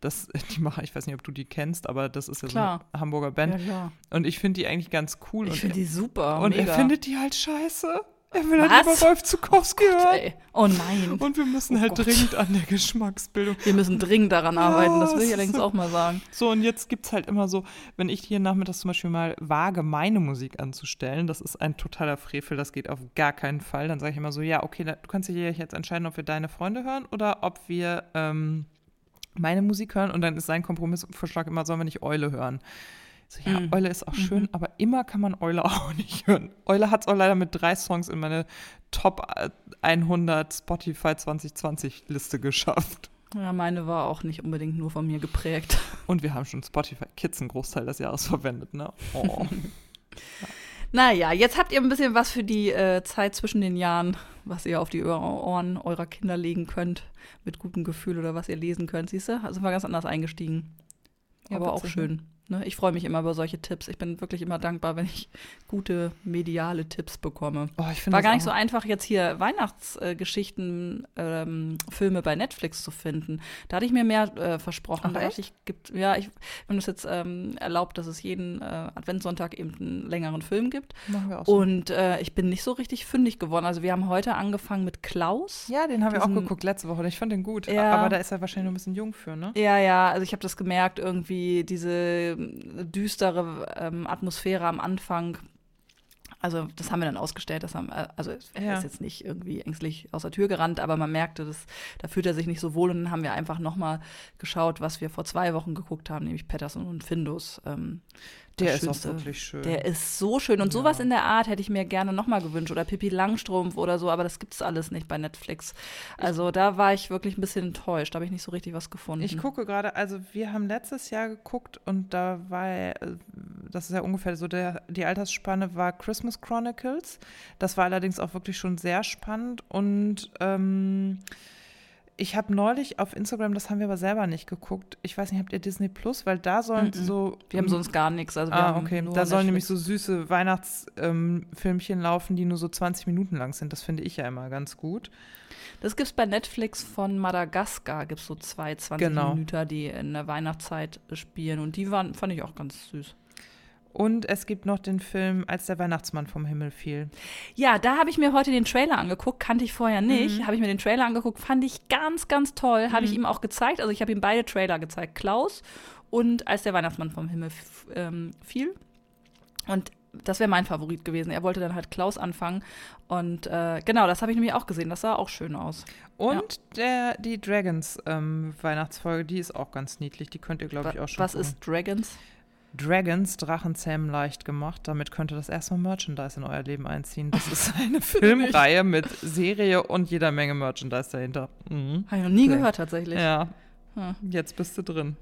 Das, die machen, ich weiß nicht, ob du die kennst, aber das ist ja klar. so eine Hamburger Band. Ja, und ich finde die eigentlich ganz cool. Ich finde die super. Und mega. er findet die halt scheiße. Er will halt lieber Wolf Zukowski oh hören. Oh nein. Und wir müssen oh halt Gott. dringend an der Geschmacksbildung. Wir müssen dringend daran arbeiten, das will ich allerdings auch mal sagen. So, und jetzt gibt es halt immer so, wenn ich hier nachmittags zum Beispiel mal wage, meine Musik anzustellen, das ist ein totaler Frevel, das geht auf gar keinen Fall. Dann sage ich immer so, ja, okay, du kannst dich jetzt entscheiden, ob wir deine Freunde hören oder ob wir ähm, meine Musik hören. Und dann ist sein Kompromissvorschlag immer, sollen wir nicht Eule hören. So, ja, mhm. Eule ist auch schön, mhm. aber immer kann man Eule auch nicht hören. Eule hat es auch leider mit drei Songs in meine Top 100 Spotify 2020 Liste geschafft. Ja, meine war auch nicht unbedingt nur von mir geprägt. Und wir haben schon Spotify Kids einen Großteil des Jahres verwendet, ne? Oh. ja. Naja, jetzt habt ihr ein bisschen was für die äh, Zeit zwischen den Jahren, was ihr auf die Ohren eurer Kinder legen könnt, mit gutem Gefühl oder was ihr lesen könnt, siehst du? Also war ganz anders eingestiegen. Ja, Aber auch ne? schön. Ne? Ich freue mich immer über solche Tipps. Ich bin wirklich immer dankbar, wenn ich gute mediale Tipps bekomme. Oh, War gar nicht so einfach, jetzt hier Weihnachtsgeschichten, äh, ähm, Filme bei Netflix zu finden. Da hatte ich mir mehr äh, versprochen. Ach, da dachte ich, gibt, ja, ich, wenn es jetzt ähm, erlaubt, dass es jeden äh, Adventssonntag eben einen längeren Film gibt. Machen wir auch so. Und äh, ich bin nicht so richtig fündig geworden. Also wir haben heute angefangen mit Klaus. Ja, den haben wir auch geguckt letzte Woche. Ich fand den gut. Ja. Aber da ist er wahrscheinlich noch ein bisschen jung für, ne? Ja, ja. Also ich habe das gemerkt, irgendwie diese düstere ähm, Atmosphäre am Anfang Also das haben wir dann ausgestellt. Das haben, äh, also er ja. ist jetzt nicht irgendwie ängstlich aus der Tür gerannt, aber man merkte, dass, da fühlt er sich nicht so wohl. Und dann haben wir einfach noch mal geschaut, was wir vor zwei Wochen geguckt haben, nämlich Patterson und Findus. Ähm, der ist auch wirklich schön. Der ist so schön. Und ja. sowas in der Art hätte ich mir gerne nochmal gewünscht. Oder Pippi Langstrumpf oder so, aber das gibt es alles nicht bei Netflix. Also da war ich wirklich ein bisschen enttäuscht. Da habe ich nicht so richtig was gefunden. Ich gucke gerade, also wir haben letztes Jahr geguckt und da war, äh, das ist ja ungefähr so, der, die Altersspanne war Christmas Chronicles. Das war allerdings auch wirklich schon sehr spannend und ähm, ich habe neulich auf Instagram, das haben wir aber selber nicht geguckt. Ich weiß nicht, habt ihr Disney Plus? Weil da sollen mm -mm. so. Wir haben sonst gar nichts. Also ah, okay. Da sollen nämlich so süße Weihnachtsfilmchen ähm, laufen, die nur so 20 Minuten lang sind. Das finde ich ja immer ganz gut. Das gibt es bei Netflix von Madagaskar. Gibt es so zwei 20 genau. Minuten, die in der Weihnachtszeit spielen. Und die waren, fand ich auch ganz süß. Und es gibt noch den Film, als der Weihnachtsmann vom Himmel fiel. Ja, da habe ich mir heute den Trailer angeguckt, kannte ich vorher nicht. Mhm. Habe ich mir den Trailer angeguckt, fand ich ganz, ganz toll. Mhm. Habe ich ihm auch gezeigt. Also ich habe ihm beide Trailer gezeigt, Klaus und als der Weihnachtsmann vom Himmel ähm, fiel. Und das wäre mein Favorit gewesen. Er wollte dann halt Klaus anfangen. Und äh, genau, das habe ich nämlich auch gesehen. Das sah auch schön aus. Und ja. der, die Dragons ähm, Weihnachtsfolge, die ist auch ganz niedlich. Die könnt ihr, glaube ich, auch schon. Was gucken. ist Dragons? Dragons Drachenzähmen leicht gemacht. Damit könnte das erstmal Merchandise in euer Leben einziehen. Das ist eine Filmreihe mit Serie und jeder Menge Merchandise dahinter. Mhm. Habe ich noch nie ja. gehört tatsächlich. Ja. Hm. Jetzt bist du drin.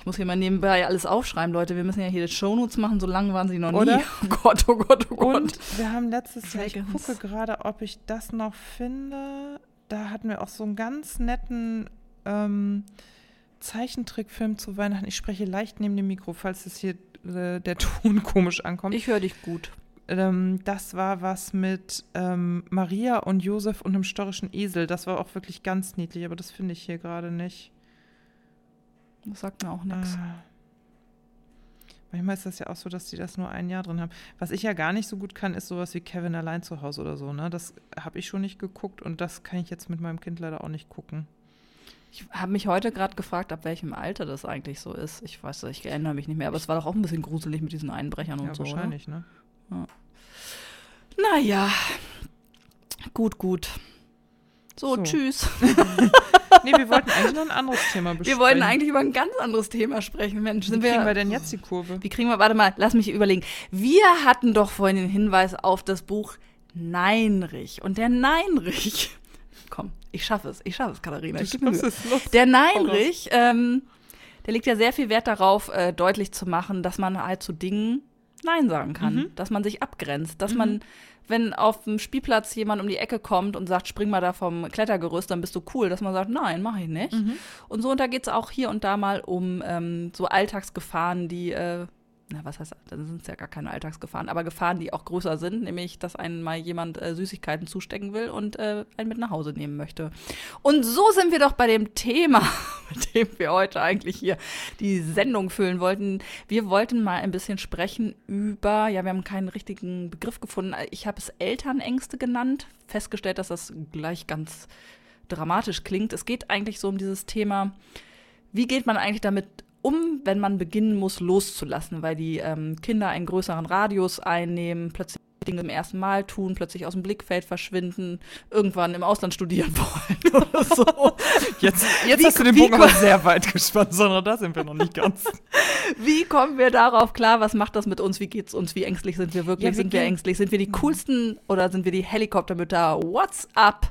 Ich muss hier mal nebenbei alles aufschreiben, Leute. Wir müssen ja hier die Shownotes machen, so lange waren sie noch Oder? nie. Oh Gott, oh Gott, oh Gott. Und wir haben letztes Jahr, ich gucke gerade, ob ich das noch finde. Da hatten wir auch so einen ganz netten ähm, Zeichentrickfilm zu Weihnachten. Ich spreche leicht neben dem Mikro, falls es hier äh, der Ton komisch ankommt. Ich höre dich gut. Ähm, das war was mit ähm, Maria und Josef und einem störrischen Esel. Das war auch wirklich ganz niedlich, aber das finde ich hier gerade nicht. Das sagt mir auch nichts. Ah. Manchmal ist das ja auch so, dass die das nur ein Jahr drin haben. Was ich ja gar nicht so gut kann, ist sowas wie Kevin allein zu Hause oder so. Ne? Das habe ich schon nicht geguckt und das kann ich jetzt mit meinem Kind leider auch nicht gucken. Ich habe mich heute gerade gefragt, ab welchem Alter das eigentlich so ist. Ich weiß, ich erinnere mich nicht mehr, aber es war doch auch ein bisschen gruselig mit diesen Einbrechern und ja, so. Wahrscheinlich, oder? ne? Ja. Naja, gut, gut. So, so. tschüss. nee, wir wollten eigentlich noch ein anderes Thema besprechen. Wir wollten eigentlich über ein ganz anderes Thema sprechen, Mensch. Wie kriegen wir, wir denn jetzt die Kurve? Wie kriegen wir, warte mal, lass mich überlegen. Wir hatten doch vorhin den Hinweis auf das Buch Neinrich. Und der Neinrich komm, ich schaffe es, ich schaffe es, Katharina. Ich gebe Es, der Neinrich, ähm, der legt ja sehr viel Wert darauf, äh, deutlich zu machen, dass man halt zu Dingen Nein sagen kann, mhm. dass man sich abgrenzt, dass mhm. man, wenn auf dem Spielplatz jemand um die Ecke kommt und sagt, spring mal da vom Klettergerüst, dann bist du cool, dass man sagt, nein, mache ich nicht. Mhm. Und so, und da geht es auch hier und da mal um ähm, so Alltagsgefahren, die äh, na, was heißt, dann sind es ja gar keine Alltagsgefahren, aber Gefahren, die auch größer sind, nämlich, dass einen mal jemand äh, Süßigkeiten zustecken will und äh, einen mit nach Hause nehmen möchte. Und so sind wir doch bei dem Thema, mit dem wir heute eigentlich hier die Sendung füllen wollten. Wir wollten mal ein bisschen sprechen über, ja, wir haben keinen richtigen Begriff gefunden. Ich habe es Elternängste genannt, festgestellt, dass das gleich ganz dramatisch klingt. Es geht eigentlich so um dieses Thema, wie geht man eigentlich damit um, wenn man beginnen muss, loszulassen, weil die ähm, Kinder einen größeren Radius einnehmen, plötzlich Dinge zum ersten Mal tun, plötzlich aus dem Blickfeld verschwinden, irgendwann im Ausland studieren wollen oder so. Jetzt, jetzt hast du den Bogen aber sehr weit gespannt, sondern da sind wir noch nicht ganz. wie kommen wir darauf klar? Was macht das mit uns? Wie geht's uns? Wie ängstlich sind wir wirklich? Ja, sind wir ängstlich? Sind wir die coolsten oder sind wir die Helikoptermütter? What's up?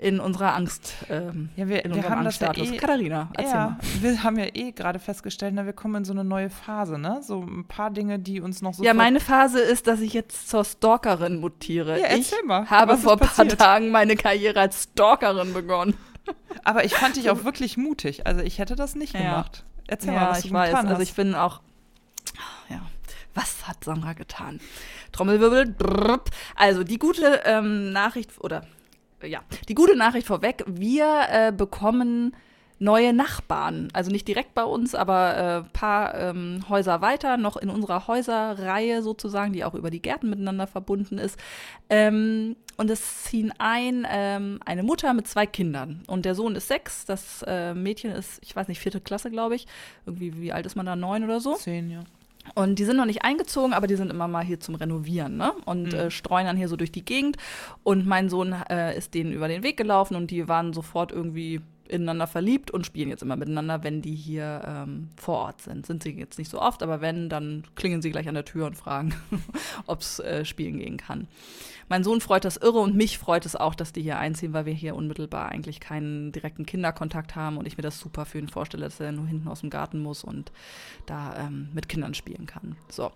In unserer Angst. Ähm, ja, wir, wir haben das ja eh, Katharina, erzähl ja, mal. Wir haben ja eh gerade festgestellt, na, wir kommen in so eine neue Phase, ne? So ein paar Dinge, die uns noch so. Ja, meine Phase ist, dass ich jetzt zur Stalkerin mutiere. Ja, erzähl ich mal. habe vor ein paar Tagen meine Karriere als Stalkerin begonnen. Aber ich fand dich auch wirklich mutig. Also ich hätte das nicht gemacht. Erzähl ja, mal, was ich du weiß. Getan also ich bin auch. Ja. Was hat Sandra getan? Trommelwirbel. Also die gute ähm, Nachricht oder ja, die gute Nachricht vorweg, wir äh, bekommen neue Nachbarn. Also nicht direkt bei uns, aber ein äh, paar ähm, Häuser weiter, noch in unserer Häuserreihe sozusagen, die auch über die Gärten miteinander verbunden ist. Ähm, und es ziehen ein ähm, eine Mutter mit zwei Kindern. Und der Sohn ist sechs, das äh, Mädchen ist, ich weiß nicht, vierte Klasse, glaube ich. Irgendwie, wie alt ist man da? Neun oder so? Zehn, ja. Und die sind noch nicht eingezogen, aber die sind immer mal hier zum Renovieren, ne? Und mhm. äh, streuen dann hier so durch die Gegend. Und mein Sohn äh, ist denen über den Weg gelaufen und die waren sofort irgendwie ineinander verliebt und spielen jetzt immer miteinander, wenn die hier ähm, vor Ort sind. Sind sie jetzt nicht so oft, aber wenn, dann klingen sie gleich an der Tür und fragen, ob es äh, spielen gehen kann. Mein Sohn freut das irre und mich freut es auch, dass die hier einziehen, weil wir hier unmittelbar eigentlich keinen direkten Kinderkontakt haben und ich mir das super für ihn vorstelle, dass er nur hinten aus dem Garten muss und da ähm, mit Kindern spielen kann. So,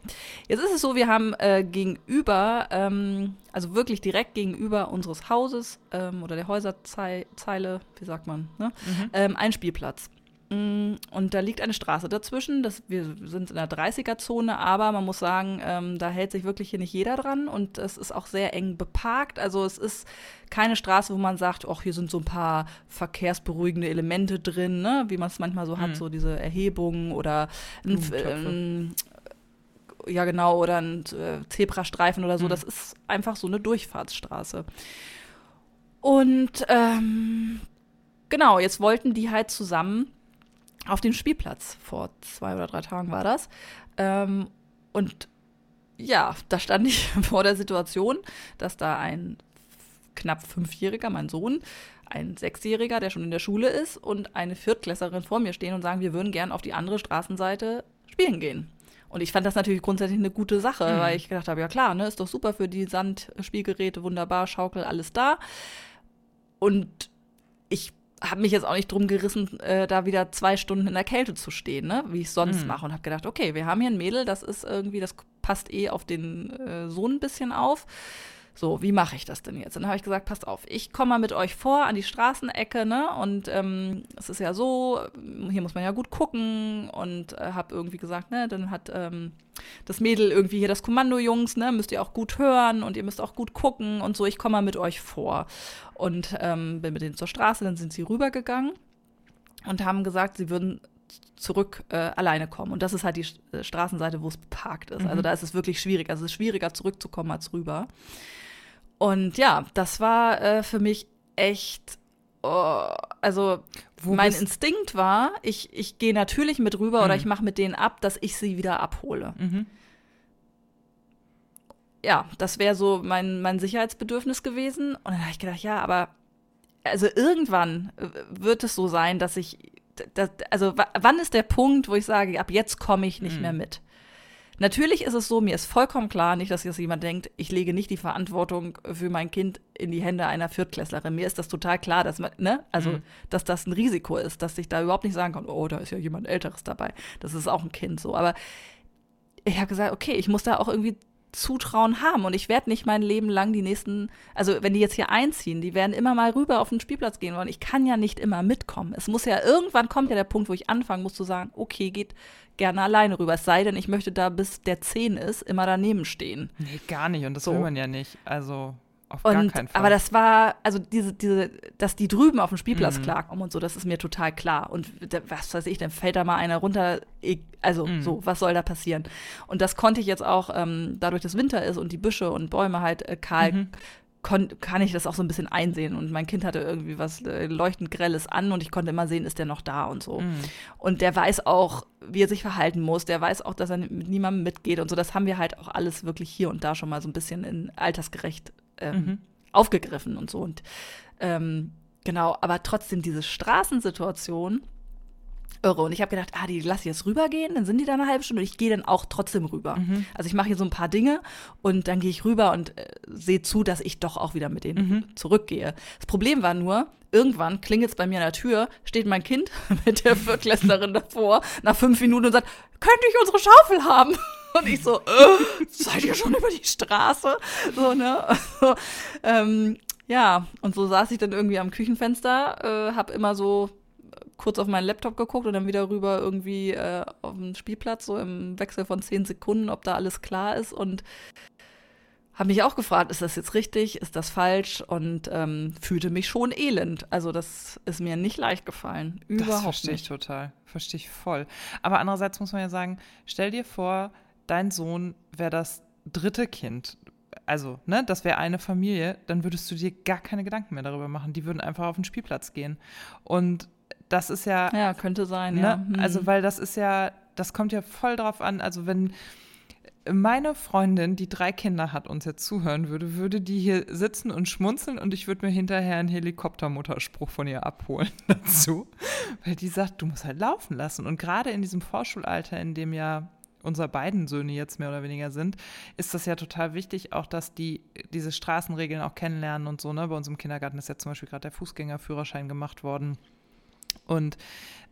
jetzt ist es so, wir haben äh, gegenüber, ähm, also wirklich direkt gegenüber unseres Hauses ähm, oder der Häuserzeile, wie sagt man, ne? Mhm. Ähm, einen Spielplatz. Mm, und da liegt eine Straße dazwischen. Das, wir sind in der 30er-Zone, aber man muss sagen, ähm, da hält sich wirklich hier nicht jeder dran und es ist auch sehr eng beparkt. Also es ist keine Straße, wo man sagt, ach, hier sind so ein paar verkehrsberuhigende Elemente drin, ne? wie man es manchmal so mhm. hat, so diese Erhebungen oder ein, ähm, ja genau, oder ein äh, Zebrastreifen oder so. Mhm. Das ist einfach so eine Durchfahrtsstraße. Und ähm, genau, jetzt wollten die halt zusammen auf dem Spielplatz. Vor zwei oder drei Tagen war das. Ähm, und ja, da stand ich vor der Situation, dass da ein knapp Fünfjähriger, mein Sohn, ein Sechsjähriger, der schon in der Schule ist, und eine Viertklässlerin vor mir stehen und sagen, wir würden gern auf die andere Straßenseite spielen gehen. Und ich fand das natürlich grundsätzlich eine gute Sache, mhm. weil ich gedacht habe, ja klar, ne, ist doch super für die Sandspielgeräte, wunderbar, Schaukel, alles da. Und ich habe mich jetzt auch nicht drum gerissen, äh, da wieder zwei Stunden in der Kälte zu stehen, ne? wie ich sonst mhm. mache. Und habe gedacht, okay, wir haben hier ein Mädel, das ist irgendwie, das passt eh auf den äh, Sohn ein bisschen auf. So, wie mache ich das denn jetzt? Und dann habe ich gesagt, passt auf, ich komme mal mit euch vor an die Straßenecke, ne? Und ähm, es ist ja so, hier muss man ja gut gucken und äh, habe irgendwie gesagt, ne, dann hat ähm, das Mädel irgendwie hier das Kommando, Jungs, ne, müsst ihr auch gut hören und ihr müsst auch gut gucken und so, ich komme mal mit euch vor. Und ähm, bin mit denen zur Straße, dann sind sie rübergegangen und haben gesagt, sie würden zurück äh, alleine kommen. Und das ist halt die äh, Straßenseite, wo es parkt ist. Also mhm. Also da ist es wirklich schwierig. Also es ist schwieriger zurückzukommen als rüber. Und ja, das war äh, für mich echt, oh, also Wo mein Instinkt war, ich, ich gehe natürlich mit rüber mhm. oder ich mache mit denen ab, dass ich sie wieder abhole. Mhm. Ja, das wäre so mein, mein Sicherheitsbedürfnis gewesen. Und dann habe ich gedacht, ja, aber also irgendwann äh, wird es so sein, dass ich, das, also wann ist der Punkt, wo ich sage, ab jetzt komme ich nicht mhm. mehr mit? Natürlich ist es so, mir ist vollkommen klar, nicht, dass jetzt jemand denkt, ich lege nicht die Verantwortung für mein Kind in die Hände einer Viertklässlerin. Mir ist das total klar, dass man, ne, also, mhm. dass das ein Risiko ist, dass ich da überhaupt nicht sagen kann, oh, da ist ja jemand Älteres dabei. Das ist auch ein Kind so. Aber ich habe gesagt, okay, ich muss da auch irgendwie Zutrauen haben. Und ich werde nicht mein Leben lang die nächsten, also wenn die jetzt hier einziehen, die werden immer mal rüber auf den Spielplatz gehen wollen. Ich kann ja nicht immer mitkommen. Es muss ja, irgendwann kommt ja der Punkt, wo ich anfangen muss zu sagen, okay, geht gerne alleine rüber. Es sei denn, ich möchte da, bis der 10 ist, immer daneben stehen. Nee, gar nicht. Und das so. will man ja nicht. Also. Auf und, gar keinen Fall. Aber das war, also diese, diese, dass die drüben auf dem Spielplatz mhm. klarkommen und so, das ist mir total klar. Und was weiß ich, dann fällt da mal einer runter. Also mhm. so, was soll da passieren? Und das konnte ich jetzt auch, ähm, dadurch, dass Winter ist und die Büsche und Bäume halt äh, kahl mhm kann ich das auch so ein bisschen einsehen. Und mein Kind hatte irgendwie was äh, leuchtend Grelles an und ich konnte immer sehen, ist der noch da und so. Mhm. Und der weiß auch, wie er sich verhalten muss. Der weiß auch, dass er mit niemandem mitgeht und so. Das haben wir halt auch alles wirklich hier und da schon mal so ein bisschen in altersgerecht ähm, mhm. aufgegriffen und so. Und ähm, genau, aber trotzdem diese Straßensituation irre. Und ich habe gedacht, ah, die lasse ich jetzt rübergehen, dann sind die da eine halbe Stunde und ich gehe dann auch trotzdem rüber. Mhm. Also ich mache hier so ein paar Dinge und dann gehe ich rüber und äh, sehe zu, dass ich doch auch wieder mit denen mhm. zurückgehe. Das Problem war nur, irgendwann klingelt es bei mir an der Tür, steht mein Kind mit der Viertklässlerin davor nach fünf Minuten und sagt, könnte ich unsere Schaufel haben? Und ich so, äh, seid ihr schon über die Straße? So, ne? ähm, ja, und so saß ich dann irgendwie am Küchenfenster, äh, habe immer so kurz auf meinen Laptop geguckt und dann wieder rüber irgendwie äh, auf den Spielplatz, so im Wechsel von zehn Sekunden, ob da alles klar ist und habe mich auch gefragt, ist das jetzt richtig, ist das falsch und ähm, fühlte mich schon elend. Also das ist mir nicht leicht gefallen. Überhaupt das verstehe ich total, verstehe ich voll. Aber andererseits muss man ja sagen, stell dir vor, dein Sohn wäre das dritte Kind also, ne, das wäre eine Familie, dann würdest du dir gar keine Gedanken mehr darüber machen. Die würden einfach auf den Spielplatz gehen. Und das ist ja. Ja, könnte sein, ne? ja. Mhm. Also, weil das ist ja das kommt ja voll drauf an. Also wenn meine Freundin, die drei Kinder hat, uns jetzt zuhören würde, würde die hier sitzen und schmunzeln und ich würde mir hinterher einen Helikoptermutterspruch von ihr abholen dazu. Weil die sagt, du musst halt laufen lassen. Und gerade in diesem Vorschulalter, in dem ja unsere beiden Söhne jetzt mehr oder weniger sind, ist das ja total wichtig, auch dass die diese Straßenregeln auch kennenlernen und so. Ne? Bei uns im Kindergarten ist ja zum Beispiel gerade der Fußgängerführerschein gemacht worden. Und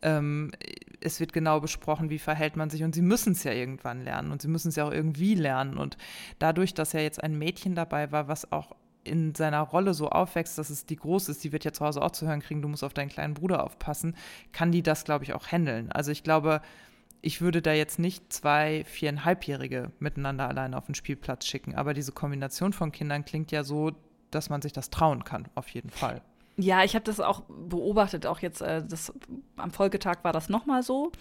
ähm, es wird genau besprochen, wie verhält man sich. Und sie müssen es ja irgendwann lernen und sie müssen es ja auch irgendwie lernen. Und dadurch, dass ja jetzt ein Mädchen dabei war, was auch in seiner Rolle so aufwächst, dass es die groß ist, die wird ja zu Hause auch zu hören kriegen, du musst auf deinen kleinen Bruder aufpassen, kann die das, glaube ich, auch handeln. Also ich glaube, ich würde da jetzt nicht zwei viereinhalbjährige miteinander alleine auf den Spielplatz schicken. Aber diese Kombination von Kindern klingt ja so, dass man sich das trauen kann, auf jeden Fall. Ja, ich habe das auch beobachtet, auch jetzt äh, das, am Folgetag war das nochmal so.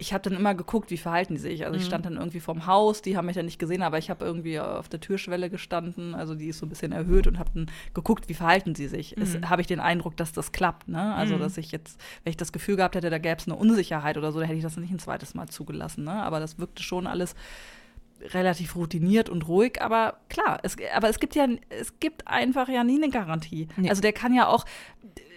Ich habe dann immer geguckt, wie verhalten die sich. Also ich mhm. stand dann irgendwie vorm Haus, die haben mich ja nicht gesehen, aber ich habe irgendwie auf der Türschwelle gestanden, also die ist so ein bisschen erhöht und habe dann geguckt, wie verhalten sie sich. Mhm. Habe ich den Eindruck, dass das klappt. Ne? Also mhm. dass ich jetzt, wenn ich das Gefühl gehabt hätte, da gäbe es eine Unsicherheit oder so, da hätte ich das nicht ein zweites Mal zugelassen. Ne? Aber das wirkte schon alles relativ routiniert und ruhig, aber klar, es, aber es gibt ja, es gibt einfach ja nie eine Garantie. Nee. Also der kann ja auch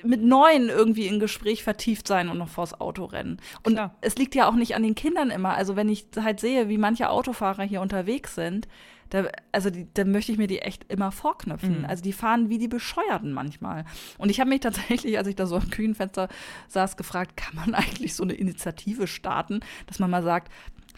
mit neun irgendwie in Gespräch vertieft sein und noch vors Auto rennen. Und klar. es liegt ja auch nicht an den Kindern immer. Also wenn ich halt sehe, wie manche Autofahrer hier unterwegs sind, da, also die, da möchte ich mir die echt immer vorknüpfen. Mhm. Also die fahren wie die Bescheuerten manchmal. Und ich habe mich tatsächlich, als ich da so am Kühnfenster saß, gefragt, kann man eigentlich so eine Initiative starten, dass man mal sagt,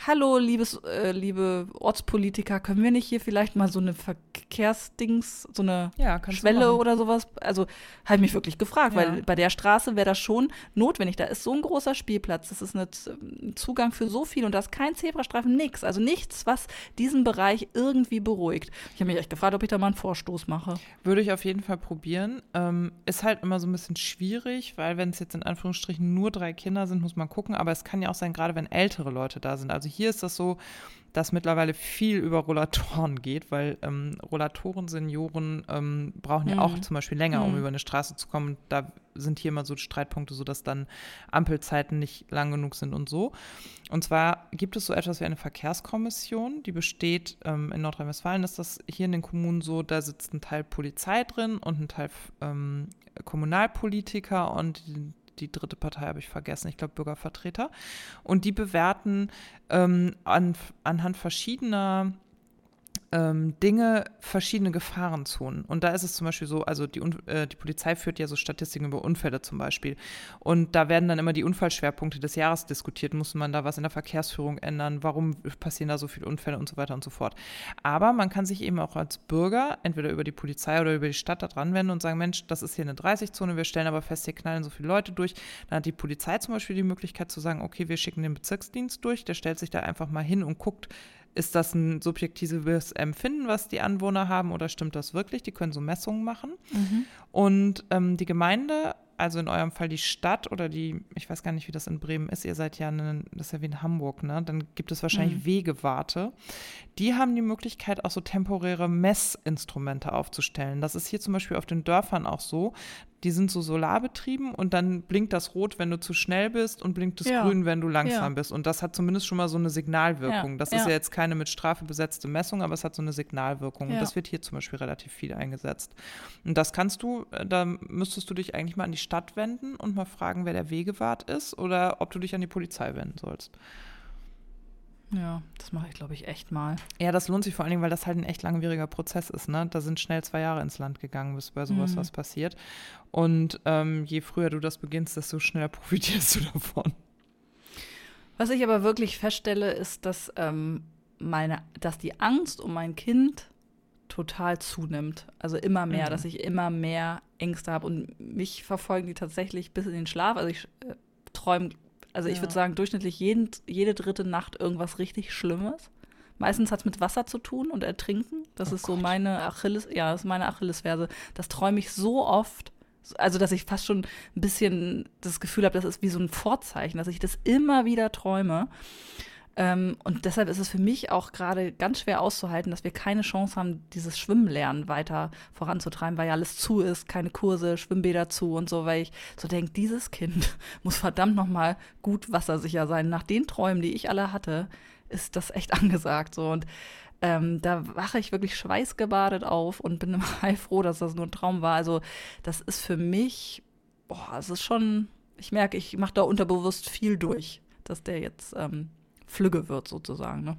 Hallo, liebes, äh, liebe Ortspolitiker, können wir nicht hier vielleicht mal so eine Verkehrsdings, so eine ja, Schwelle oder sowas? Also habe ich mich wirklich gefragt, ja. weil bei der Straße wäre das schon notwendig. Da ist so ein großer Spielplatz, das ist ein Zugang für so viel und da ist kein Zebrastreifen, nichts. Also nichts, was diesen Bereich irgendwie beruhigt. Ich habe mich echt gefragt, ob ich da mal einen Vorstoß mache. Würde ich auf jeden Fall probieren. Ähm, ist halt immer so ein bisschen schwierig, weil wenn es jetzt in Anführungsstrichen nur drei Kinder sind, muss man gucken. Aber es kann ja auch sein, gerade wenn ältere Leute da sind. Also also hier ist das so, dass mittlerweile viel über Rollatoren geht, weil ähm, Rollatoren, Senioren ähm, brauchen ja mhm. auch zum Beispiel länger, um mhm. über eine Straße zu kommen. Da sind hier immer so Streitpunkte, sodass dann Ampelzeiten nicht lang genug sind und so. Und zwar gibt es so etwas wie eine Verkehrskommission, die besteht ähm, in Nordrhein-Westfalen, ist das hier in den Kommunen so, da sitzt ein Teil Polizei drin und ein Teil ähm, Kommunalpolitiker und die dritte Partei habe ich vergessen, ich glaube Bürgervertreter. Und die bewerten ähm, an, anhand verschiedener ähm, Dinge verschiedene Gefahrenzonen. Und da ist es zum Beispiel so, also die, äh, die Polizei führt ja so Statistiken über Unfälle zum Beispiel. Und da werden dann immer die Unfallschwerpunkte des Jahres diskutiert. Muss man da was in der Verkehrsführung ändern? Warum passieren da so viele Unfälle und so weiter und so fort? Aber man kann sich eben auch als Bürger entweder über die Polizei oder über die Stadt da dran wenden und sagen, Mensch, das ist hier eine 30-Zone, wir stellen aber fest, hier knallen so viele Leute durch. Dann hat die Polizei zum Beispiel die Möglichkeit zu sagen, okay, wir schicken den Bezirksdienst durch, der stellt sich da einfach mal hin und guckt, ist das ein subjektives Empfinden, was die Anwohner haben, oder stimmt das wirklich? Die können so Messungen machen. Mhm. Und ähm, die Gemeinde, also in eurem Fall die Stadt oder die, ich weiß gar nicht, wie das in Bremen ist, ihr seid ja, eine, das ist ja wie in Hamburg, ne? Dann gibt es wahrscheinlich mhm. Wegewarte. Die haben die Möglichkeit, auch so temporäre Messinstrumente aufzustellen. Das ist hier zum Beispiel auf den Dörfern auch so, die sind so solarbetrieben und dann blinkt das rot, wenn du zu schnell bist und blinkt das ja. grün, wenn du langsam ja. bist. Und das hat zumindest schon mal so eine Signalwirkung. Ja. Das ist ja jetzt keine mit Strafe besetzte Messung, aber es hat so eine Signalwirkung. Und das wird hier zum Beispiel relativ viel eingesetzt. Und das kannst du, äh, da müsstest du dich eigentlich mal an die Stadt wenden und mal fragen, wer der Wegewart ist oder ob du dich an die Polizei wenden sollst. Ja, das mache ich, glaube ich, echt mal. Ja, das lohnt sich vor allen Dingen, weil das halt ein echt langwieriger Prozess ist. Ne? Da sind schnell zwei Jahre ins Land gegangen, bis bei sowas mhm. was passiert. Und ähm, je früher du das beginnst, desto schneller profitierst du davon. Was ich aber wirklich feststelle, ist, dass, ähm, meine, dass die Angst um mein Kind total zunimmt. Also immer mehr, mhm. dass ich immer mehr Ängste habe. Und mich verfolgen die tatsächlich bis in den Schlaf. Also ich äh, träume also ich würde sagen, durchschnittlich jeden, jede dritte Nacht irgendwas richtig Schlimmes. Meistens hat es mit Wasser zu tun und Ertrinken. Das oh ist Gott. so meine Achilles, ja, das ist meine Achillesferse. Das träume ich so oft. Also, dass ich fast schon ein bisschen das Gefühl habe, das ist wie so ein Vorzeichen, dass ich das immer wieder träume. Ähm, und deshalb ist es für mich auch gerade ganz schwer auszuhalten, dass wir keine Chance haben, dieses Schwimmlernen weiter voranzutreiben, weil ja alles zu ist, keine Kurse, Schwimmbäder zu und so, weil ich so denke, dieses Kind muss verdammt nochmal gut wassersicher sein. Nach den Träumen, die ich alle hatte, ist das echt angesagt so. Und ähm, da wache ich wirklich schweißgebadet auf und bin immer heilfroh, dass das nur ein Traum war. Also das ist für mich, boah, es ist schon, ich merke, ich mache da unterbewusst viel durch, dass der jetzt ähm, flügge wird sozusagen. Ne?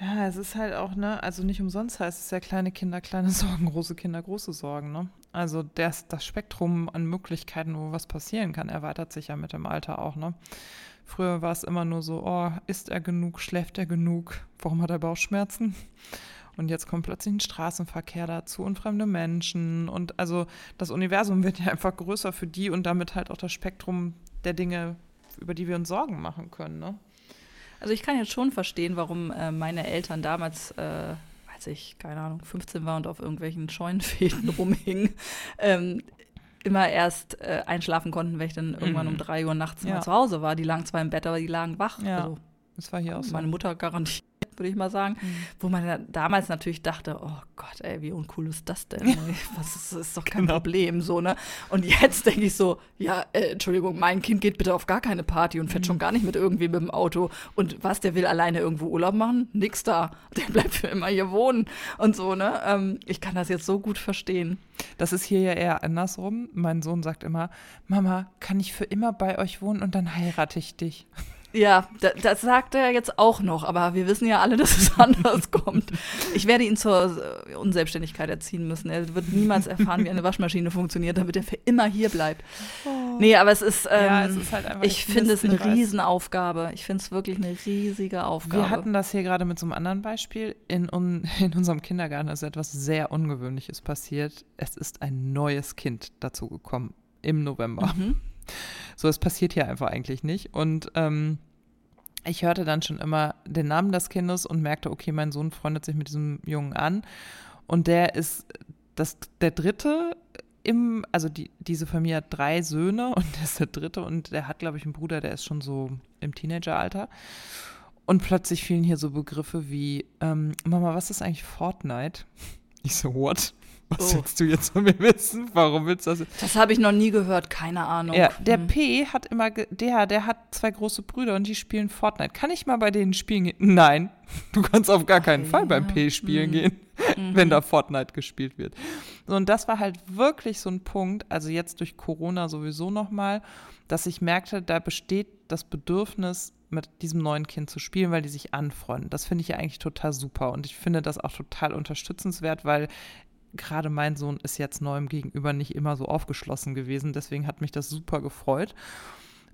Ja, es ist halt auch, ne, also nicht umsonst heißt es ja kleine Kinder, kleine Sorgen, große Kinder, große Sorgen, ne? Also das, das Spektrum an Möglichkeiten, wo was passieren kann, erweitert sich ja mit dem Alter auch, ne? Früher war es immer nur so, oh, isst er genug, schläft er genug, warum hat er Bauchschmerzen? Und jetzt kommt plötzlich ein Straßenverkehr dazu und fremde Menschen. Und also das Universum wird ja einfach größer für die und damit halt auch das Spektrum der Dinge, über die wir uns Sorgen machen können. Ne? Also ich kann jetzt schon verstehen, warum äh, meine Eltern damals, äh, als ich, keine Ahnung, 15 war und auf irgendwelchen Scheunenfäden rumhingen, ähm, immer erst äh, einschlafen konnten, wenn ich dann irgendwann mhm. um drei Uhr nachts ja. mal zu Hause war. Die lagen zwar im Bett, aber die lagen wach. Ja, also, das war hier auch so. Meine Mutter garantiert würde ich mal sagen. Mhm. Wo man damals natürlich dachte, oh Gott, ey, wie uncool ist das denn? Was ist, ist doch kein genau. Problem, so, ne? Und jetzt denke ich so, ja, äh, Entschuldigung, mein Kind geht bitte auf gar keine Party und fährt mhm. schon gar nicht mit irgendwie mit dem Auto. Und was, der will alleine irgendwo Urlaub machen? Nix da. Der bleibt für immer hier wohnen und so, ne? Ähm, ich kann das jetzt so gut verstehen. Das ist hier ja eher andersrum. Mein Sohn sagt immer, Mama, kann ich für immer bei euch wohnen und dann heirate ich dich. Ja, das sagt er jetzt auch noch, aber wir wissen ja alle, dass es anders kommt. Ich werde ihn zur äh, Unselbstständigkeit erziehen müssen. Er wird niemals erfahren, wie eine Waschmaschine funktioniert, damit er für immer hier bleibt. Oh. Nee, aber es ist, ähm, ja, es ist halt ich finde es eine Riesenaufgabe. Ich finde es wirklich eine riesige Aufgabe. Wir hatten das hier gerade mit so einem anderen Beispiel. In, un, in unserem Kindergarten ist etwas sehr Ungewöhnliches passiert. Es ist ein neues Kind dazugekommen im November. Mhm. So, es passiert hier einfach eigentlich nicht. Und ähm, ich hörte dann schon immer den Namen des Kindes und merkte, okay, mein Sohn freundet sich mit diesem Jungen an. Und der ist das, der dritte im, also die, diese Familie hat drei Söhne und der ist der dritte und der hat, glaube ich, einen Bruder, der ist schon so im Teenageralter. Und plötzlich fielen hier so Begriffe wie, ähm, Mama, was ist eigentlich Fortnite? Ich so, what? Was oh. willst du jetzt von mir wissen? Warum willst du das? Das habe ich noch nie gehört, keine Ahnung. Ja, der hm. P hat immer, der, der hat zwei große Brüder und die spielen Fortnite. Kann ich mal bei denen spielen gehen? Nein, du kannst auf gar keinen okay, Fall beim P spielen mhm. gehen, mhm. wenn da Fortnite gespielt wird. So, und das war halt wirklich so ein Punkt, also jetzt durch Corona sowieso nochmal, dass ich merkte, da besteht das Bedürfnis, mit diesem neuen Kind zu spielen, weil die sich anfreunden. Das finde ich ja eigentlich total super und ich finde das auch total unterstützenswert, weil gerade mein Sohn ist jetzt neuem gegenüber nicht immer so aufgeschlossen gewesen. Deswegen hat mich das super gefreut.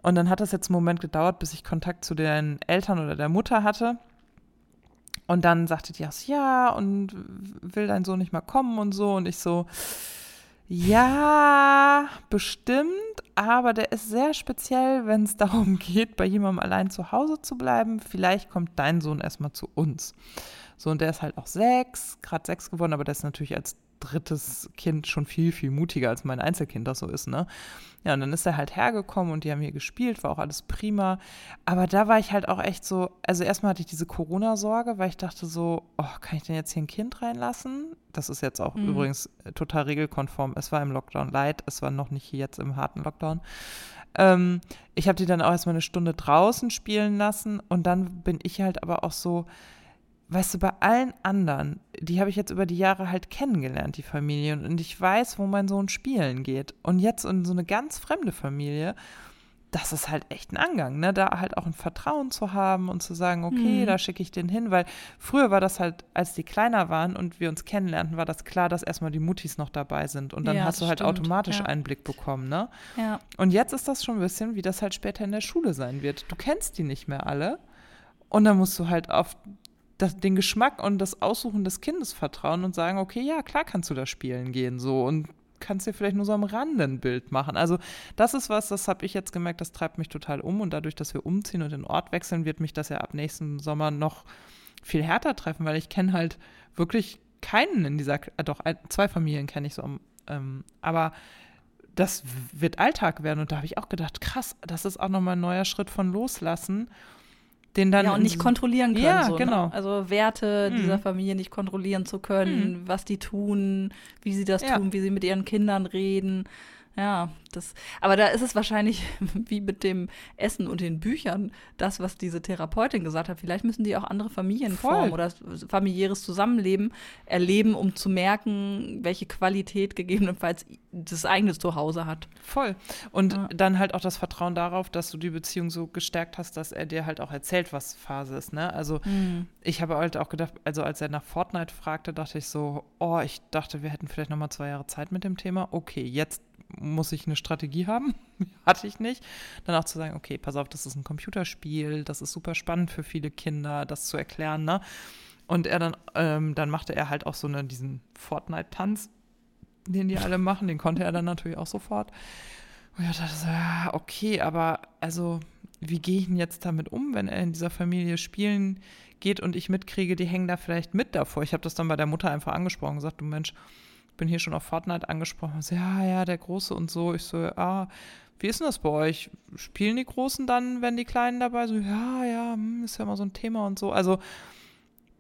Und dann hat das jetzt einen Moment gedauert, bis ich Kontakt zu den Eltern oder der Mutter hatte. Und dann sagte die aus, ja, und will dein Sohn nicht mal kommen und so. Und ich so, ja, bestimmt, aber der ist sehr speziell, wenn es darum geht, bei jemandem allein zu Hause zu bleiben. Vielleicht kommt dein Sohn erstmal zu uns. So, und der ist halt auch sechs, gerade sechs geworden, aber der ist natürlich als drittes Kind schon viel, viel mutiger, als mein Einzelkind das so ist, ne? Ja, und dann ist er halt hergekommen und die haben hier gespielt, war auch alles prima. Aber da war ich halt auch echt so, also erstmal hatte ich diese Corona-Sorge, weil ich dachte so, oh, kann ich denn jetzt hier ein Kind reinlassen? Das ist jetzt auch mhm. übrigens total regelkonform. Es war im Lockdown light, es war noch nicht jetzt im harten Lockdown. Ähm, ich habe die dann auch erstmal eine Stunde draußen spielen lassen und dann bin ich halt aber auch so, weißt du, bei allen anderen, die habe ich jetzt über die Jahre halt kennengelernt, die Familie, und ich weiß, wo mein Sohn spielen geht. Und jetzt in so eine ganz fremde Familie, das ist halt echt ein Angang, ne? Da halt auch ein Vertrauen zu haben und zu sagen, okay, mhm. da schicke ich den hin, weil früher war das halt, als die kleiner waren und wir uns kennenlernten, war das klar, dass erstmal die Muttis noch dabei sind und dann ja, hast du halt stimmt. automatisch ja. Einblick bekommen, ne? Ja. Und jetzt ist das schon ein bisschen, wie das halt später in der Schule sein wird. Du kennst die nicht mehr alle. Und dann musst du halt auf das, den Geschmack und das Aussuchen des Kindes vertrauen und sagen, okay, ja, klar kannst du da spielen gehen so und kannst dir vielleicht nur so am Rande ein Bild machen. Also das ist was, das habe ich jetzt gemerkt, das treibt mich total um und dadurch, dass wir umziehen und den Ort wechseln, wird mich das ja ab nächsten Sommer noch viel härter treffen, weil ich kenne halt wirklich keinen in dieser, äh, doch zwei Familien kenne ich so, ähm, aber das wird Alltag werden und da habe ich auch gedacht, krass, das ist auch nochmal ein neuer Schritt von Loslassen den dann. Ja, und nicht kontrollieren können. Ja, so, ne? genau. Ne? Also Werte Mhm. dieser Familie nicht kontrollieren zu können, Mhm. was die tun, wie sie das Ja. tun, wie sie mit ihren Kindern reden. Ja, das, aber da ist es wahrscheinlich wie mit dem Essen und den Büchern, das, was diese Therapeutin gesagt hat. Vielleicht müssen die auch andere Familienformen Voll. oder familiäres Zusammenleben erleben, um zu merken, welche Qualität gegebenenfalls das eigene Zuhause hat. Voll. Und Ja. dann halt auch das Vertrauen darauf, dass du die Beziehung so gestärkt hast, dass er dir halt auch erzählt, was Phase ist. Ne? Also ich habe halt auch gedacht, also als er nach Fortnite fragte, dachte ich so, oh, ich dachte, wir hätten vielleicht noch mal zwei Jahre Zeit mit dem Thema. Okay, jetzt muss ich eine Strategie haben. Hatte ich nicht. Dann auch zu sagen, okay, pass auf, das ist ein Computerspiel, das ist super spannend für viele Kinder, das zu erklären. Ne? Und er dann, ähm, dann machte er halt auch so eine, diesen Fortnite-Tanz, den die alle machen, den konnte er dann natürlich auch sofort. Und ich dachte so, ja, okay, aber also, wie gehe ich denn jetzt damit um, wenn er in dieser Familie spielen geht und ich mitkriege, die hängen da vielleicht mit davor. Ich habe das dann bei der Mutter einfach angesprochen, gesagt, du Mensch, bin hier schon auf Fortnite angesprochen. So, ja, ja, der Große und so. Ich so, ah, wie ist denn das bei euch? Spielen die Großen dann, wenn die Kleinen dabei sind? So, ja, ja, hm, ist ja immer so ein Thema und so. Also,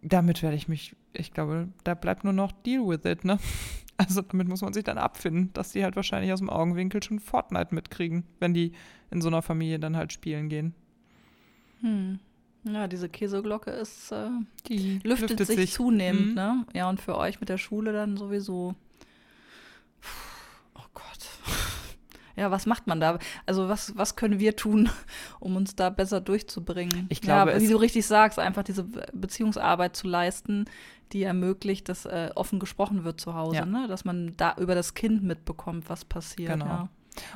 damit werde ich mich, ich glaube, da bleibt nur noch Deal with it, ne? Also damit muss man sich dann abfinden, dass die halt wahrscheinlich aus dem Augenwinkel schon Fortnite mitkriegen, wenn die in so einer Familie dann halt spielen gehen. Hm. Ja, diese Käseglocke ist, äh, Die lüftet, sich, zunehmend, Mhm. ne? Ja, und für euch mit der Schule dann sowieso. Oh Gott. Ja, was macht man da? Also was, was können wir tun, um uns da besser durchzubringen? Ich glaube, ja, wie du richtig sagst, einfach diese Be- Beziehungsarbeit zu leisten, die ermöglicht, dass äh, offen gesprochen wird zu Hause, Ja. ne? Dass man da über das Kind mitbekommt, was passiert. Genau. Ja.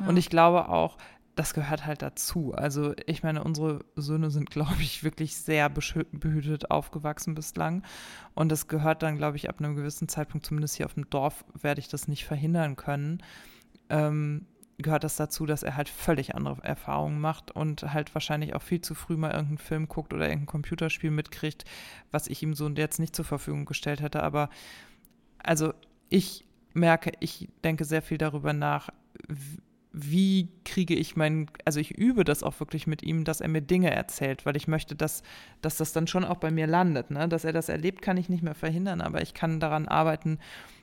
Und ich glaube auch, das gehört halt dazu. Also ich meine, unsere Söhne sind, glaube ich, wirklich sehr behütet aufgewachsen bislang. Und das gehört dann, glaube ich, ab einem gewissen Zeitpunkt, zumindest hier auf dem Dorf, werde ich das nicht verhindern können. Ähm, gehört das dazu, dass er halt völlig andere Erfahrungen macht und halt wahrscheinlich auch viel zu früh mal irgendeinen Film guckt oder irgendein Computerspiel mitkriegt, was ich ihm so jetzt nicht zur Verfügung gestellt hätte. Aber also ich merke, ich denke sehr viel darüber nach, wie kriege ich meinen, also ich übe das auch wirklich mit ihm, dass er mir Dinge erzählt, weil ich möchte, dass, dass das dann schon auch bei mir landet. Ne? Dass er das erlebt, kann ich nicht mehr verhindern, aber ich kann daran arbeiten,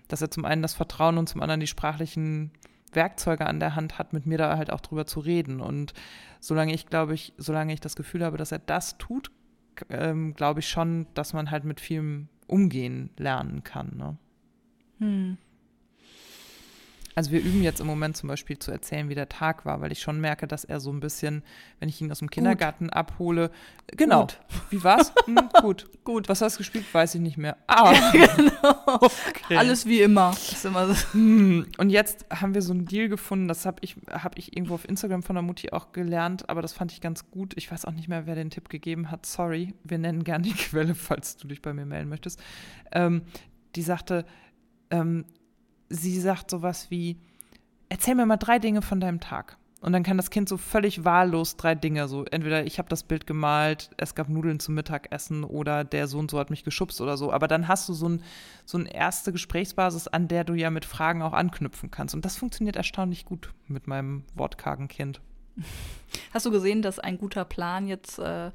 dass er zum einen das Vertrauen und zum anderen die sprachlichen Werkzeuge an der Hand hat, mit mir da halt auch drüber zu reden. Und solange ich, glaube ich, solange ich das Gefühl habe, dass er das tut, ähm, glaube ich schon, dass man halt mit vielem umgehen lernen kann. Ne? Hm. Also wir üben jetzt im Moment zum Beispiel zu erzählen, wie der Tag war, weil ich schon merke, dass er so ein bisschen, wenn ich ihn aus dem Kindergarten abhole, genau. Gut. Wie war's? Hm, gut. gut. Was hast du gespielt? Weiß ich nicht mehr. Ah. genau. Okay. Alles wie immer. Ist immer so. Hm. Und jetzt haben wir so einen Deal gefunden, das habe ich, hab ich irgendwo auf Instagram von der Mutti auch gelernt, aber das fand ich ganz gut. Ich weiß auch nicht mehr, wer den Tipp gegeben hat. Sorry, wir nennen gerne die Quelle, falls du dich bei mir melden möchtest. Ähm, die sagte, ähm, sie sagt sowas wie, erzähl mir mal drei Dinge von deinem Tag. Und dann kann das Kind so völlig wahllos drei Dinge, so entweder ich habe das Bild gemalt, es gab Nudeln zum Mittagessen oder der so und so hat mich geschubst oder so. Aber dann hast du so, ein, so eine erste Gesprächsbasis, an der du ja mit Fragen auch anknüpfen kannst. Und das funktioniert erstaunlich gut mit meinem wortkargen Kind. Hast du gesehen, dass ein guter Plan jetzt äh,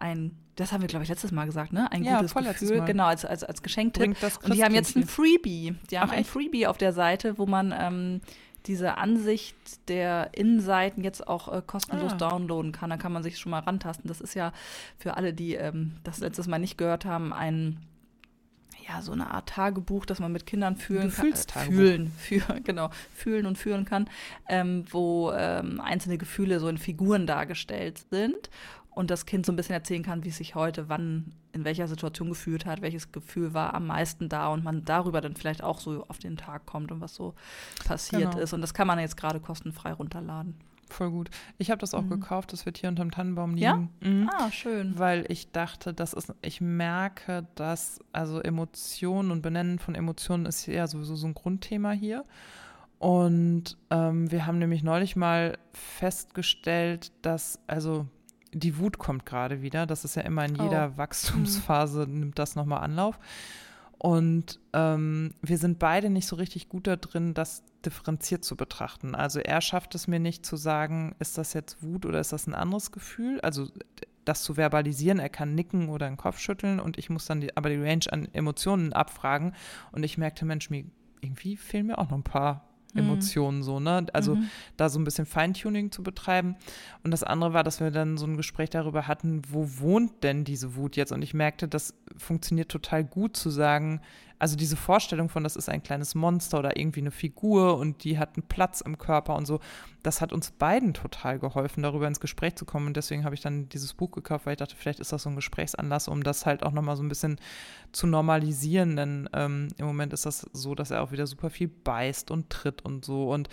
ein, das haben wir, glaube ich, letztes Mal gesagt, ne? Ein Ja, gutes Gefühl, genau, als, als, als Geschenktipp. Und die haben jetzt ein. Freebie. Die haben Ach, ein? Freebie auf der Seite, wo man ähm, diese Ansicht der Innenseiten jetzt auch äh, kostenlos Ah. downloaden kann. Da kann man sich schon mal rantasten. Das ist ja für alle, die ähm, das letztes Mal nicht gehört haben, ein ja, so eine Art Tagebuch, das man mit Kindern fühlen kann. Äh, fühlen, für, genau, fühlen und führen kann, ähm, wo ähm, einzelne Gefühle so in Figuren dargestellt sind und das Kind so ein bisschen erzählen kann, wie es sich heute, wann, in welcher Situation gefühlt hat, welches Gefühl war am meisten da und man darüber dann vielleicht auch so auf den Tag kommt und was so passiert Genau. ist. Und das kann man jetzt gerade kostenfrei runterladen. Voll gut. Ich habe das auch Mhm. gekauft, das wird hier unterm Tannenbaum Ja? liegen. Mhm. Ah, schön. Weil ich dachte, das ist, ich merke, dass also Emotionen und Benennen von Emotionen ist ja sowieso so ein Grundthema hier. Und ähm, wir haben nämlich neulich mal festgestellt, dass also die Wut kommt gerade wieder. Das ist ja immer in Oh. jeder Wachstumsphase nimmt das nochmal Anlauf. Und ähm, wir sind beide nicht so richtig gut da drin, das differenziert zu betrachten. Also er schafft es mir nicht zu sagen, ist das jetzt Wut oder ist das ein anderes Gefühl? Also das zu verbalisieren. Er kann nicken oder den Kopf schütteln und ich muss dann die, aber die Range an Emotionen abfragen. Und ich merkte, Mensch, mir, irgendwie fehlen mir auch noch ein paar mhm. Emotionen so, ne? Also mhm. da so ein bisschen Feintuning zu betreiben. Und das andere war, dass wir dann so ein Gespräch darüber hatten, wo wohnt denn diese Wut jetzt? Und ich merkte, das funktioniert total gut zu sagen, also diese Vorstellung von, das ist ein kleines Monster oder irgendwie eine Figur und die hat einen Platz im Körper und so, das hat uns beiden total geholfen, darüber ins Gespräch zu kommen. Und deswegen habe ich dann dieses Buch gekauft, weil ich dachte, vielleicht ist das so ein Gesprächsanlass, um das halt auch nochmal so ein bisschen zu normalisieren. Denn ähm, im Moment ist das so, dass er auch wieder super viel beißt und tritt und so. Und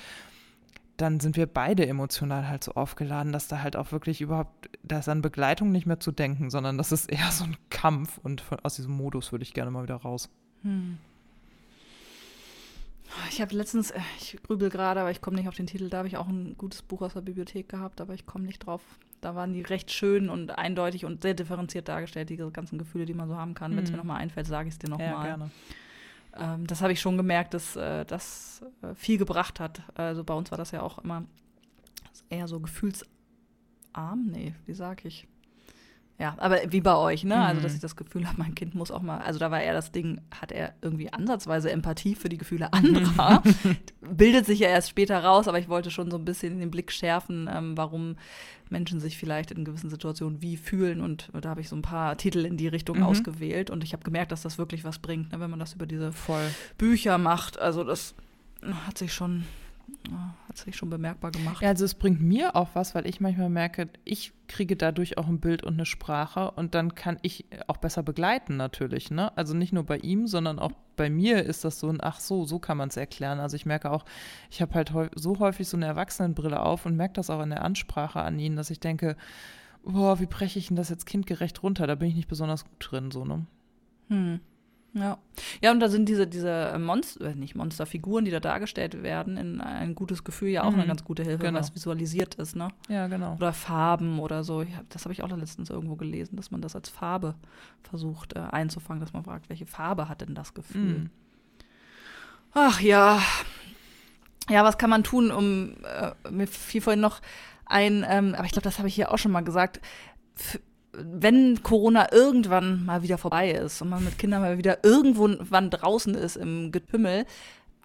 dann sind wir beide emotional halt so aufgeladen, dass da halt auch wirklich überhaupt, da ist an Begleitung nicht mehr zu denken, sondern das ist eher so ein Kampf und von, aus diesem Modus würde ich gerne mal wieder raus. Hm. Ich habe letztens, äh, ich grübel gerade, aber ich komme nicht auf den Titel, da habe ich auch ein gutes Buch aus der Bibliothek gehabt, aber ich komme nicht drauf. Da waren die recht schön und eindeutig und sehr differenziert dargestellt, die ganzen Gefühle, die man so haben kann. Wenn es mir hm. nochmal einfällt, sage ich es dir nochmal. Ja, gerne. Ähm, das habe ich schon gemerkt, dass äh, das äh, viel gebracht hat. Also bei uns war das ja auch immer eher so gefühlsarm. Nee, wie sage ich? Ja, aber wie bei euch, ne? Mhm. Also, dass mhm. ich das Gefühl habe, mein Kind muss auch mal, also da war eher das Ding, hat er irgendwie ansatzweise Empathie für die Gefühle anderer. Bildet sich ja erst später raus, aber ich wollte schon so ein bisschen den Blick schärfen, ähm, warum Menschen sich vielleicht in gewissen Situationen wie fühlen. Und da habe ich so ein paar Titel in die Richtung mhm. ausgewählt und ich habe gemerkt, dass das wirklich was bringt, ne? wenn man das über diese Voll. Bücher macht. Also, das hat sich schon hat sich schon bemerkbar gemacht. Ja, also es bringt mir auch was, weil ich manchmal merke, ich kriege dadurch auch ein Bild und eine Sprache und dann kann ich auch besser begleiten natürlich. Ne? Also nicht nur bei ihm, sondern auch bei mir ist das so ein, ach so, so kann man es erklären. Also ich merke auch, ich habe halt so häufig so eine Erwachsenenbrille auf und merke das auch in der Ansprache an ihn, dass ich denke, boah, wie breche ich denn das jetzt kindgerecht runter? Da bin ich nicht besonders gut drin, so, ne? Hm. Ja. Ja, und da sind diese, diese Monster, äh, nicht Monsterfiguren, die da dargestellt werden, in ein gutes Gefühl ja auch mhm. eine ganz gute Hilfe, genau. was visualisiert ist, ne? Ja, genau. Oder Farben oder so. Ja, das habe ich auch letztens irgendwo gelesen, dass man das als Farbe versucht äh, einzufangen, dass man fragt, welche Farbe hat denn das Gefühl? Mhm. Ach ja. Ja, was kann man tun, um äh, mir fiel vorhin noch ein, ähm, aber ich glaube, das habe ich hier auch schon mal gesagt wenn Corona irgendwann mal wieder vorbei ist und man mit Kindern mal wieder irgendwo wann draußen ist im Getümmel,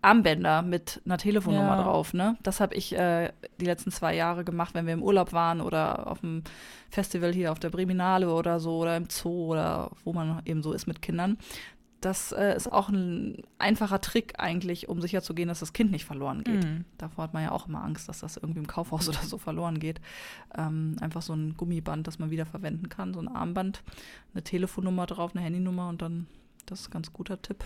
Armbänder mit einer Telefonnummer ja. drauf. Ne? Das habe ich äh, die letzten zwei Jahre gemacht, wenn wir im Urlaub waren oder auf dem Festival hier auf der Breminale oder so oder im Zoo oder wo man eben so ist mit Kindern das äh, ist auch ein einfacher Trick eigentlich, um sicherzugehen, dass das Kind nicht verloren geht. Mhm. Davor hat man ja auch immer Angst, dass das irgendwie im Kaufhaus oder so verloren geht. Ähm, einfach so ein Gummiband, das man wieder verwenden kann, so ein Armband, eine Telefonnummer drauf, eine Handynummer und dann, das ist ein ganz guter Tipp.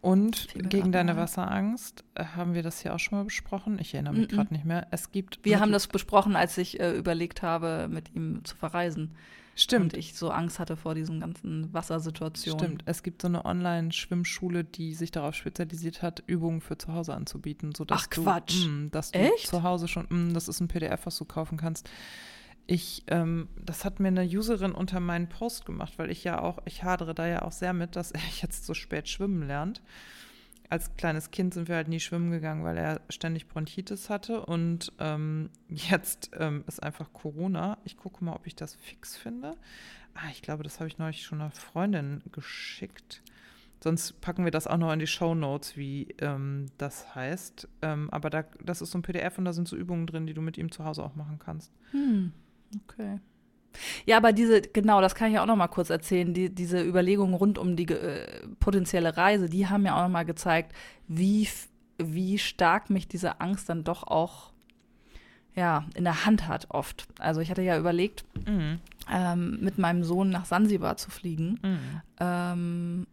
Und gegen deine Wasserangst äh, haben wir das hier auch schon mal besprochen. Ich erinnere mich mm -mm. gerade nicht mehr. Es gibt. Wir haben das besprochen, als ich äh, überlegt habe, mit ihm zu verreisen. Stimmt. Und ich so Angst hatte vor diesen ganzen Wassersituationen. Stimmt. Es gibt so eine Online-Schwimmschule, die sich darauf spezialisiert hat, Übungen für zu Hause anzubieten. Sodass Ach Quatsch. Du, mh, dass du Echt? zu Hause schon, mh, das ist ein PDF, was du kaufen kannst. Ich, ähm, das hat mir eine Userin unter meinen Post gemacht, weil ich ja auch, ich hadere da ja auch sehr mit, dass er jetzt so spät schwimmen lernt als kleines Kind sind wir halt nie schwimmen gegangen, weil er ständig Bronchitis hatte. Und ähm, jetzt ähm, ist einfach Corona. Ich gucke mal, ob ich das fix finde. Ah, ich glaube, das habe ich neulich schon einer Freundin geschickt. Sonst packen wir das auch noch in die Show Notes, wie ähm, das heißt. Ähm, aber da, das ist so ein PDF und da sind so Übungen drin, die du mit ihm zu Hause auch machen kannst. Hm, okay. Ja, aber diese, genau, das kann ich auch noch mal kurz erzählen, die, diese Überlegungen rund um die äh, potenzielle Reise, die haben ja auch noch mal gezeigt, wie, wie stark mich diese Angst dann doch auch ja, in der Hand hat oft. Also ich hatte ja überlegt, mhm. ähm, mit meinem Sohn nach Sansibar zu fliegen. Mhm. Ähm,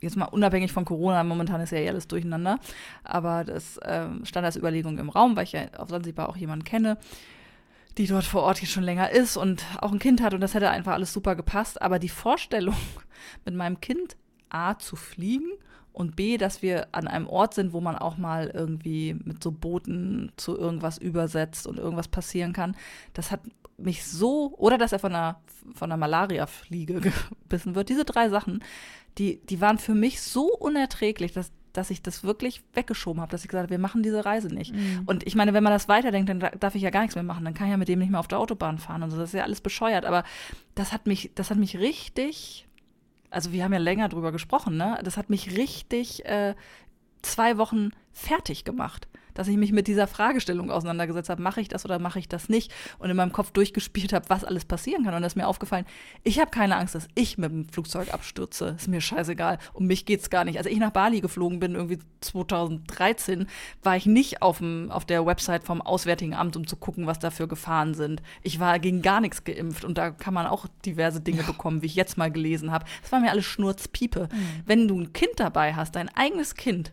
jetzt mal unabhängig von Corona, momentan ist ja eh alles durcheinander, aber das ähm, stand als Überlegung im Raum, weil ich ja auf Sansibar auch jemanden kenne die dort vor Ort jetzt schon länger ist und auch ein Kind hat und das hätte einfach alles super gepasst. Aber die Vorstellung, mit meinem Kind A zu fliegen und B, dass wir an einem Ort sind, wo man auch mal irgendwie mit so Booten zu irgendwas übersetzt und irgendwas passieren kann, das hat mich so, oder dass er von einer, von einer Malaria-Fliege gebissen wird, diese drei Sachen, die, die waren für mich so unerträglich, dass dass ich das wirklich weggeschoben habe, dass ich gesagt habe, wir machen diese Reise nicht. Mhm. Und ich meine, wenn man das weiterdenkt, dann darf ich ja gar nichts mehr machen. Dann kann ich ja mit dem nicht mehr auf der Autobahn fahren und so. Das ist ja alles bescheuert. Aber das hat mich, das hat mich richtig, also wir haben ja länger drüber gesprochen, ne? Das hat mich richtig äh, zwei Wochen fertig gemacht dass ich mich mit dieser Fragestellung auseinandergesetzt habe, mache ich das oder mache ich das nicht? Und in meinem Kopf durchgespielt habe, was alles passieren kann. Und da ist mir aufgefallen, ich habe keine Angst, dass ich mit dem Flugzeug abstürze. Ist mir scheißegal. Um mich geht es gar nicht. Als ich nach Bali geflogen bin, irgendwie 2013, war ich nicht auf, dem, auf der Website vom Auswärtigen Amt, um zu gucken, was da für Gefahren sind. Ich war gegen gar nichts geimpft und da kann man auch diverse Dinge bekommen, wie ich jetzt mal gelesen habe. Das war mir alles Schnurzpiepe. Mhm. Wenn du ein Kind dabei hast, dein eigenes Kind,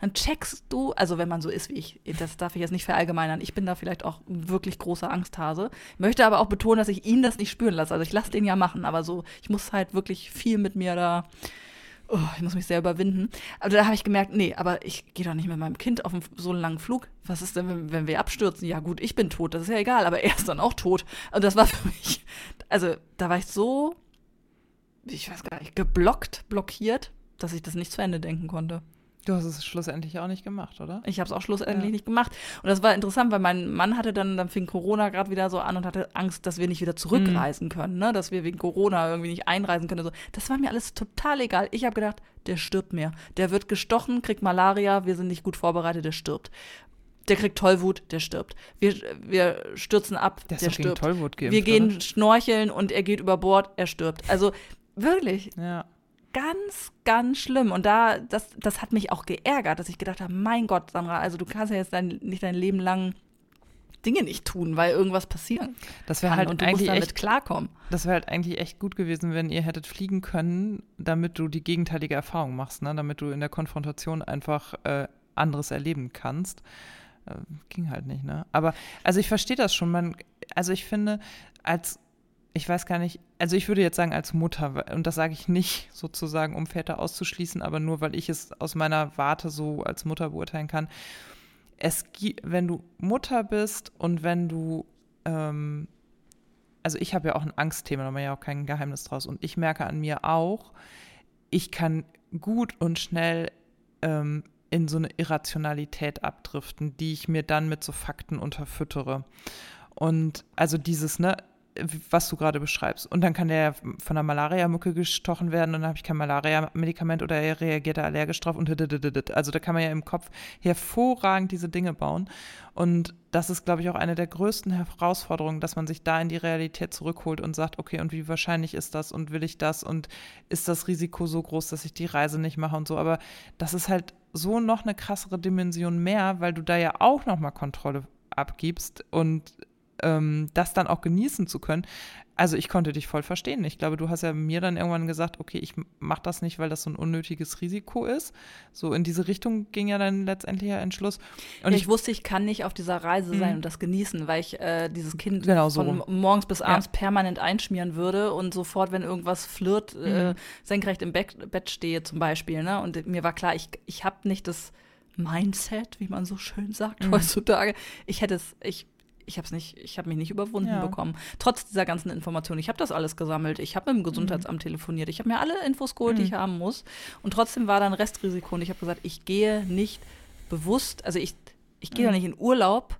dann checkst du, also wenn man so ist wie ich, das darf ich jetzt nicht verallgemeinern, ich bin da vielleicht auch wirklich großer Angsthase, möchte aber auch betonen, dass ich ihn das nicht spüren lasse. Also ich lasse den ja machen, aber so, ich muss halt wirklich viel mit mir da, oh, ich muss mich sehr überwinden. Aber da habe ich gemerkt, nee, aber ich gehe doch nicht mit meinem Kind auf so einen langen Flug. Was ist denn, wenn, wenn wir abstürzen? Ja gut, ich bin tot, das ist ja egal, aber er ist dann auch tot. Und das war für mich, also da war ich so, ich weiß gar nicht, geblockt, blockiert, dass ich das nicht zu Ende denken konnte. Du hast es schlussendlich auch nicht gemacht, oder? Ich habe es auch schlussendlich ja. nicht gemacht. Und das war interessant, weil mein Mann hatte dann, dann fing Corona gerade wieder so an und hatte Angst, dass wir nicht wieder zurückreisen mhm. können, ne? dass wir wegen Corona irgendwie nicht einreisen können. So. Das war mir alles total egal. Ich habe gedacht, der stirbt mehr. Der wird gestochen, kriegt Malaria, wir sind nicht gut vorbereitet, der stirbt. Der kriegt Tollwut, der stirbt. Wir, wir stürzen ab, der, der stirbt. Tollwut geimpft, wir gehen oder? schnorcheln und er geht über Bord, er stirbt. Also wirklich. Ja ganz, ganz schlimm. Und da, das, das hat mich auch geärgert, dass ich gedacht habe, mein Gott, Sandra, also du kannst ja jetzt dein, nicht dein Leben lang Dinge nicht tun, weil irgendwas passieren das kann halt und du musst damit echt, klarkommen. Das wäre halt eigentlich echt gut gewesen, wenn ihr hättet fliegen können, damit du die gegenteilige Erfahrung machst, ne? damit du in der Konfrontation einfach äh, anderes erleben kannst. Äh, ging halt nicht, ne? Aber also ich verstehe das schon. Man, also ich finde, als ich weiß gar nicht, also ich würde jetzt sagen als Mutter, und das sage ich nicht sozusagen, um Väter auszuschließen, aber nur, weil ich es aus meiner Warte so als Mutter beurteilen kann. Es wenn du Mutter bist und wenn du, ähm, also ich habe ja auch ein Angstthema, da wir ja auch kein Geheimnis draus. Und ich merke an mir auch, ich kann gut und schnell ähm, in so eine Irrationalität abdriften, die ich mir dann mit so Fakten unterfüttere. Und also dieses, ne, was du gerade beschreibst. Und dann kann der von der Malaria-Mücke gestochen werden und dann habe ich kein Malaria-Medikament oder er reagiert da allergisch drauf und also da kann man ja im Kopf hervorragend diese Dinge bauen. Und das ist, glaube ich, auch eine der größten Herausforderungen, dass man sich da in die Realität zurückholt und sagt, okay, und wie wahrscheinlich ist das und will ich das und ist das Risiko so groß, dass ich die Reise nicht mache und so. Aber das ist halt so noch eine krassere Dimension mehr, weil du da ja auch nochmal Kontrolle abgibst und ähm, das dann auch genießen zu können. Also ich konnte dich voll verstehen. Ich glaube, du hast ja mir dann irgendwann gesagt, okay, ich mache das nicht, weil das so ein unnötiges Risiko ist. So in diese Richtung ging ja dann letztendlich der Entschluss. Und ja, ich, ich, wusste, ich kann nicht auf dieser Reise sein mhm. und das genießen, weil ich äh, dieses Kind genau so. von morgens bis abends ja. permanent einschmieren würde und sofort, wenn irgendwas flirt, äh, mhm. äh, senkrecht im Bett, Bett stehe zum Beispiel. Ne? Und mir war klar, ich, ich habe nicht das Mindset, wie man so schön sagt mhm. heutzutage. Ich hätte es, ich ich habe es nicht, ich habe mich nicht überwunden ja. bekommen. Trotz dieser ganzen Informationen. Ich habe das alles gesammelt. Ich habe mit dem Gesundheitsamt mhm. telefoniert. Ich habe mir alle Infos geholt, mhm. die ich mhm. haben muss. Und trotzdem war da ein Restrisiko. Und ich habe gesagt, ich gehe nicht bewusst, also ich, ich gehe mhm. da nicht in Urlaub,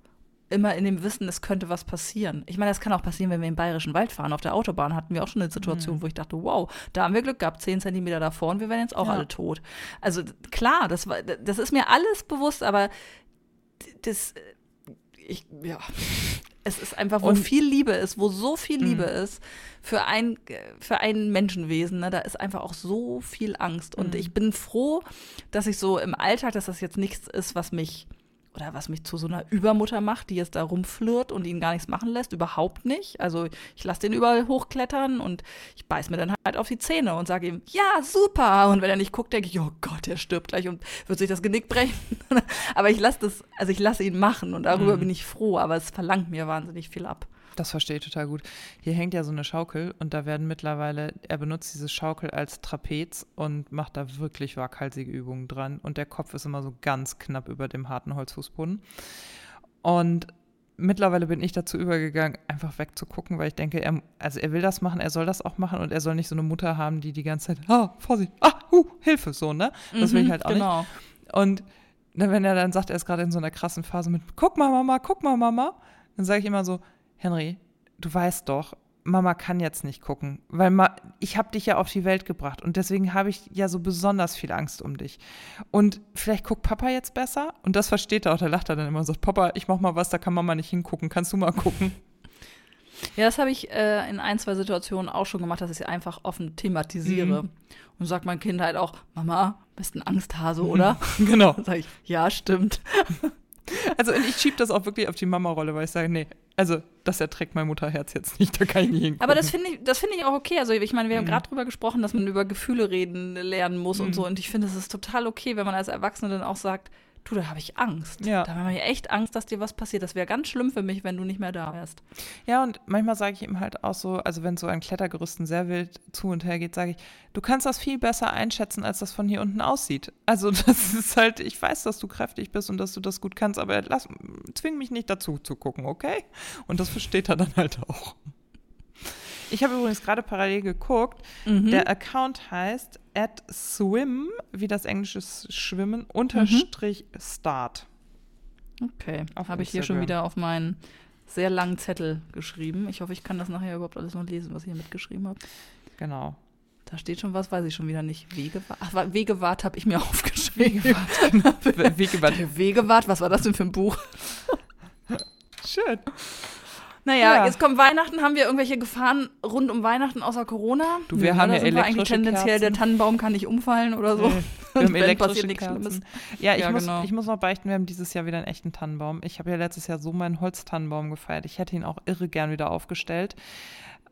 immer in dem Wissen, es könnte was passieren. Ich meine, das kann auch passieren, wenn wir im Bayerischen Wald fahren. Auf der Autobahn hatten wir auch schon eine Situation, mhm. wo ich dachte, wow, da haben wir Glück gehabt, zehn Zentimeter davor und wir wären jetzt auch ja. alle tot. Also klar, das, war, das ist mir alles bewusst, aber das ich, ja, es ist einfach, wo und, viel Liebe ist, wo so viel Liebe mh. ist für ein, für ein Menschenwesen, ne, da ist einfach auch so viel Angst. Und mhm. ich bin froh, dass ich so im Alltag, dass das jetzt nichts ist, was mich oder was mich zu so einer Übermutter macht, die jetzt da rumflirt und ihn gar nichts machen lässt, überhaupt nicht. Also ich lasse den überall hochklettern und ich beiß mir dann halt auf die Zähne und sage ihm, ja, super. Und wenn er nicht guckt, denke ich, oh Gott, der stirbt gleich und wird sich das Genick brechen. aber ich lasse das, also ich lasse ihn machen und darüber mhm. bin ich froh, aber es verlangt mir wahnsinnig viel ab. Das verstehe ich total gut. Hier hängt ja so eine Schaukel und da werden mittlerweile, er benutzt diese Schaukel als Trapez und macht da wirklich waghalsige Übungen dran. Und der Kopf ist immer so ganz knapp über dem harten Holzfußboden. Und mittlerweile bin ich dazu übergegangen, einfach wegzugucken, weil ich denke, er, also er will das machen, er soll das auch machen und er soll nicht so eine Mutter haben, die die ganze Zeit, ah, Vorsicht, ah, hu, Hilfe, so, ne? Das will ich mhm, halt auch genau. nicht. Und wenn er dann sagt, er ist gerade in so einer krassen Phase mit, guck mal, Mama, guck mal, Mama, dann sage ich immer so, Henry, du weißt doch, Mama kann jetzt nicht gucken, weil ma, ich habe dich ja auf die Welt gebracht und deswegen habe ich ja so besonders viel Angst um dich. Und vielleicht guckt Papa jetzt besser und das versteht er auch, da lacht er dann immer und sagt, Papa, ich mach mal was, da kann Mama nicht hingucken, kannst du mal gucken? Ja, das habe ich äh, in ein, zwei Situationen auch schon gemacht, dass ich sie einfach offen thematisiere. Mhm. Und sagt mein Kind halt auch, Mama, bist ein Angsthase, oder? genau. Dann sage ich, ja, stimmt. Also ich schiebe das auch wirklich auf die Mama-Rolle, weil ich sage, nee, also das erträgt mein Mutterherz jetzt nicht, da kann ich nicht hingucken. Aber das finde ich, das ich auch okay. Also ich meine, wir haben mhm. gerade drüber gesprochen, dass man über Gefühle reden lernen muss mhm. und so. Und ich finde, es ist total okay, wenn man als Erwachsene dann auch sagt, du, da habe ich Angst. Ja. Da habe ich echt Angst, dass dir was passiert. Das wäre ganz schlimm für mich, wenn du nicht mehr da wärst. Ja, und manchmal sage ich ihm halt auch so, also wenn so ein Klettergerüsten sehr wild zu und her geht, sage ich, du kannst das viel besser einschätzen, als das von hier unten aussieht. Also das ist halt, ich weiß, dass du kräftig bist und dass du das gut kannst, aber lass, zwing mich nicht dazu zu gucken, okay? Und das versteht er dann halt auch. Ich habe übrigens gerade parallel geguckt. Mhm. Der Account heißt at swim, wie das englische Schwimmen, unterstrich mhm. start. Okay, habe ich hier schon wieder auf meinen sehr langen Zettel geschrieben. Ich hoffe, ich kann das nachher überhaupt alles noch lesen, was ich hier mitgeschrieben habe. Genau. Da steht schon was, weiß ich schon wieder nicht. Wegewart, Ach, Wegewart habe ich mir aufgeschrieben. Wegewart. Wegewart. Wegewart, was war das denn für ein Buch? Schön. Naja, ja. jetzt kommt Weihnachten. Haben wir irgendwelche Gefahren rund um Weihnachten außer Corona? Du, wir ja, haben ja sind elektrische wir eigentlich tendenziell, Kerzen. der Tannenbaum kann nicht umfallen oder so. Nee. Wir haben elektrische Kerzen. Ja, ich, ja, muss, genau. ich muss noch beichten, wir haben dieses Jahr wieder einen echten Tannenbaum. Ich habe ja letztes Jahr so meinen Holztannenbaum gefeiert. Ich hätte ihn auch irre gern wieder aufgestellt.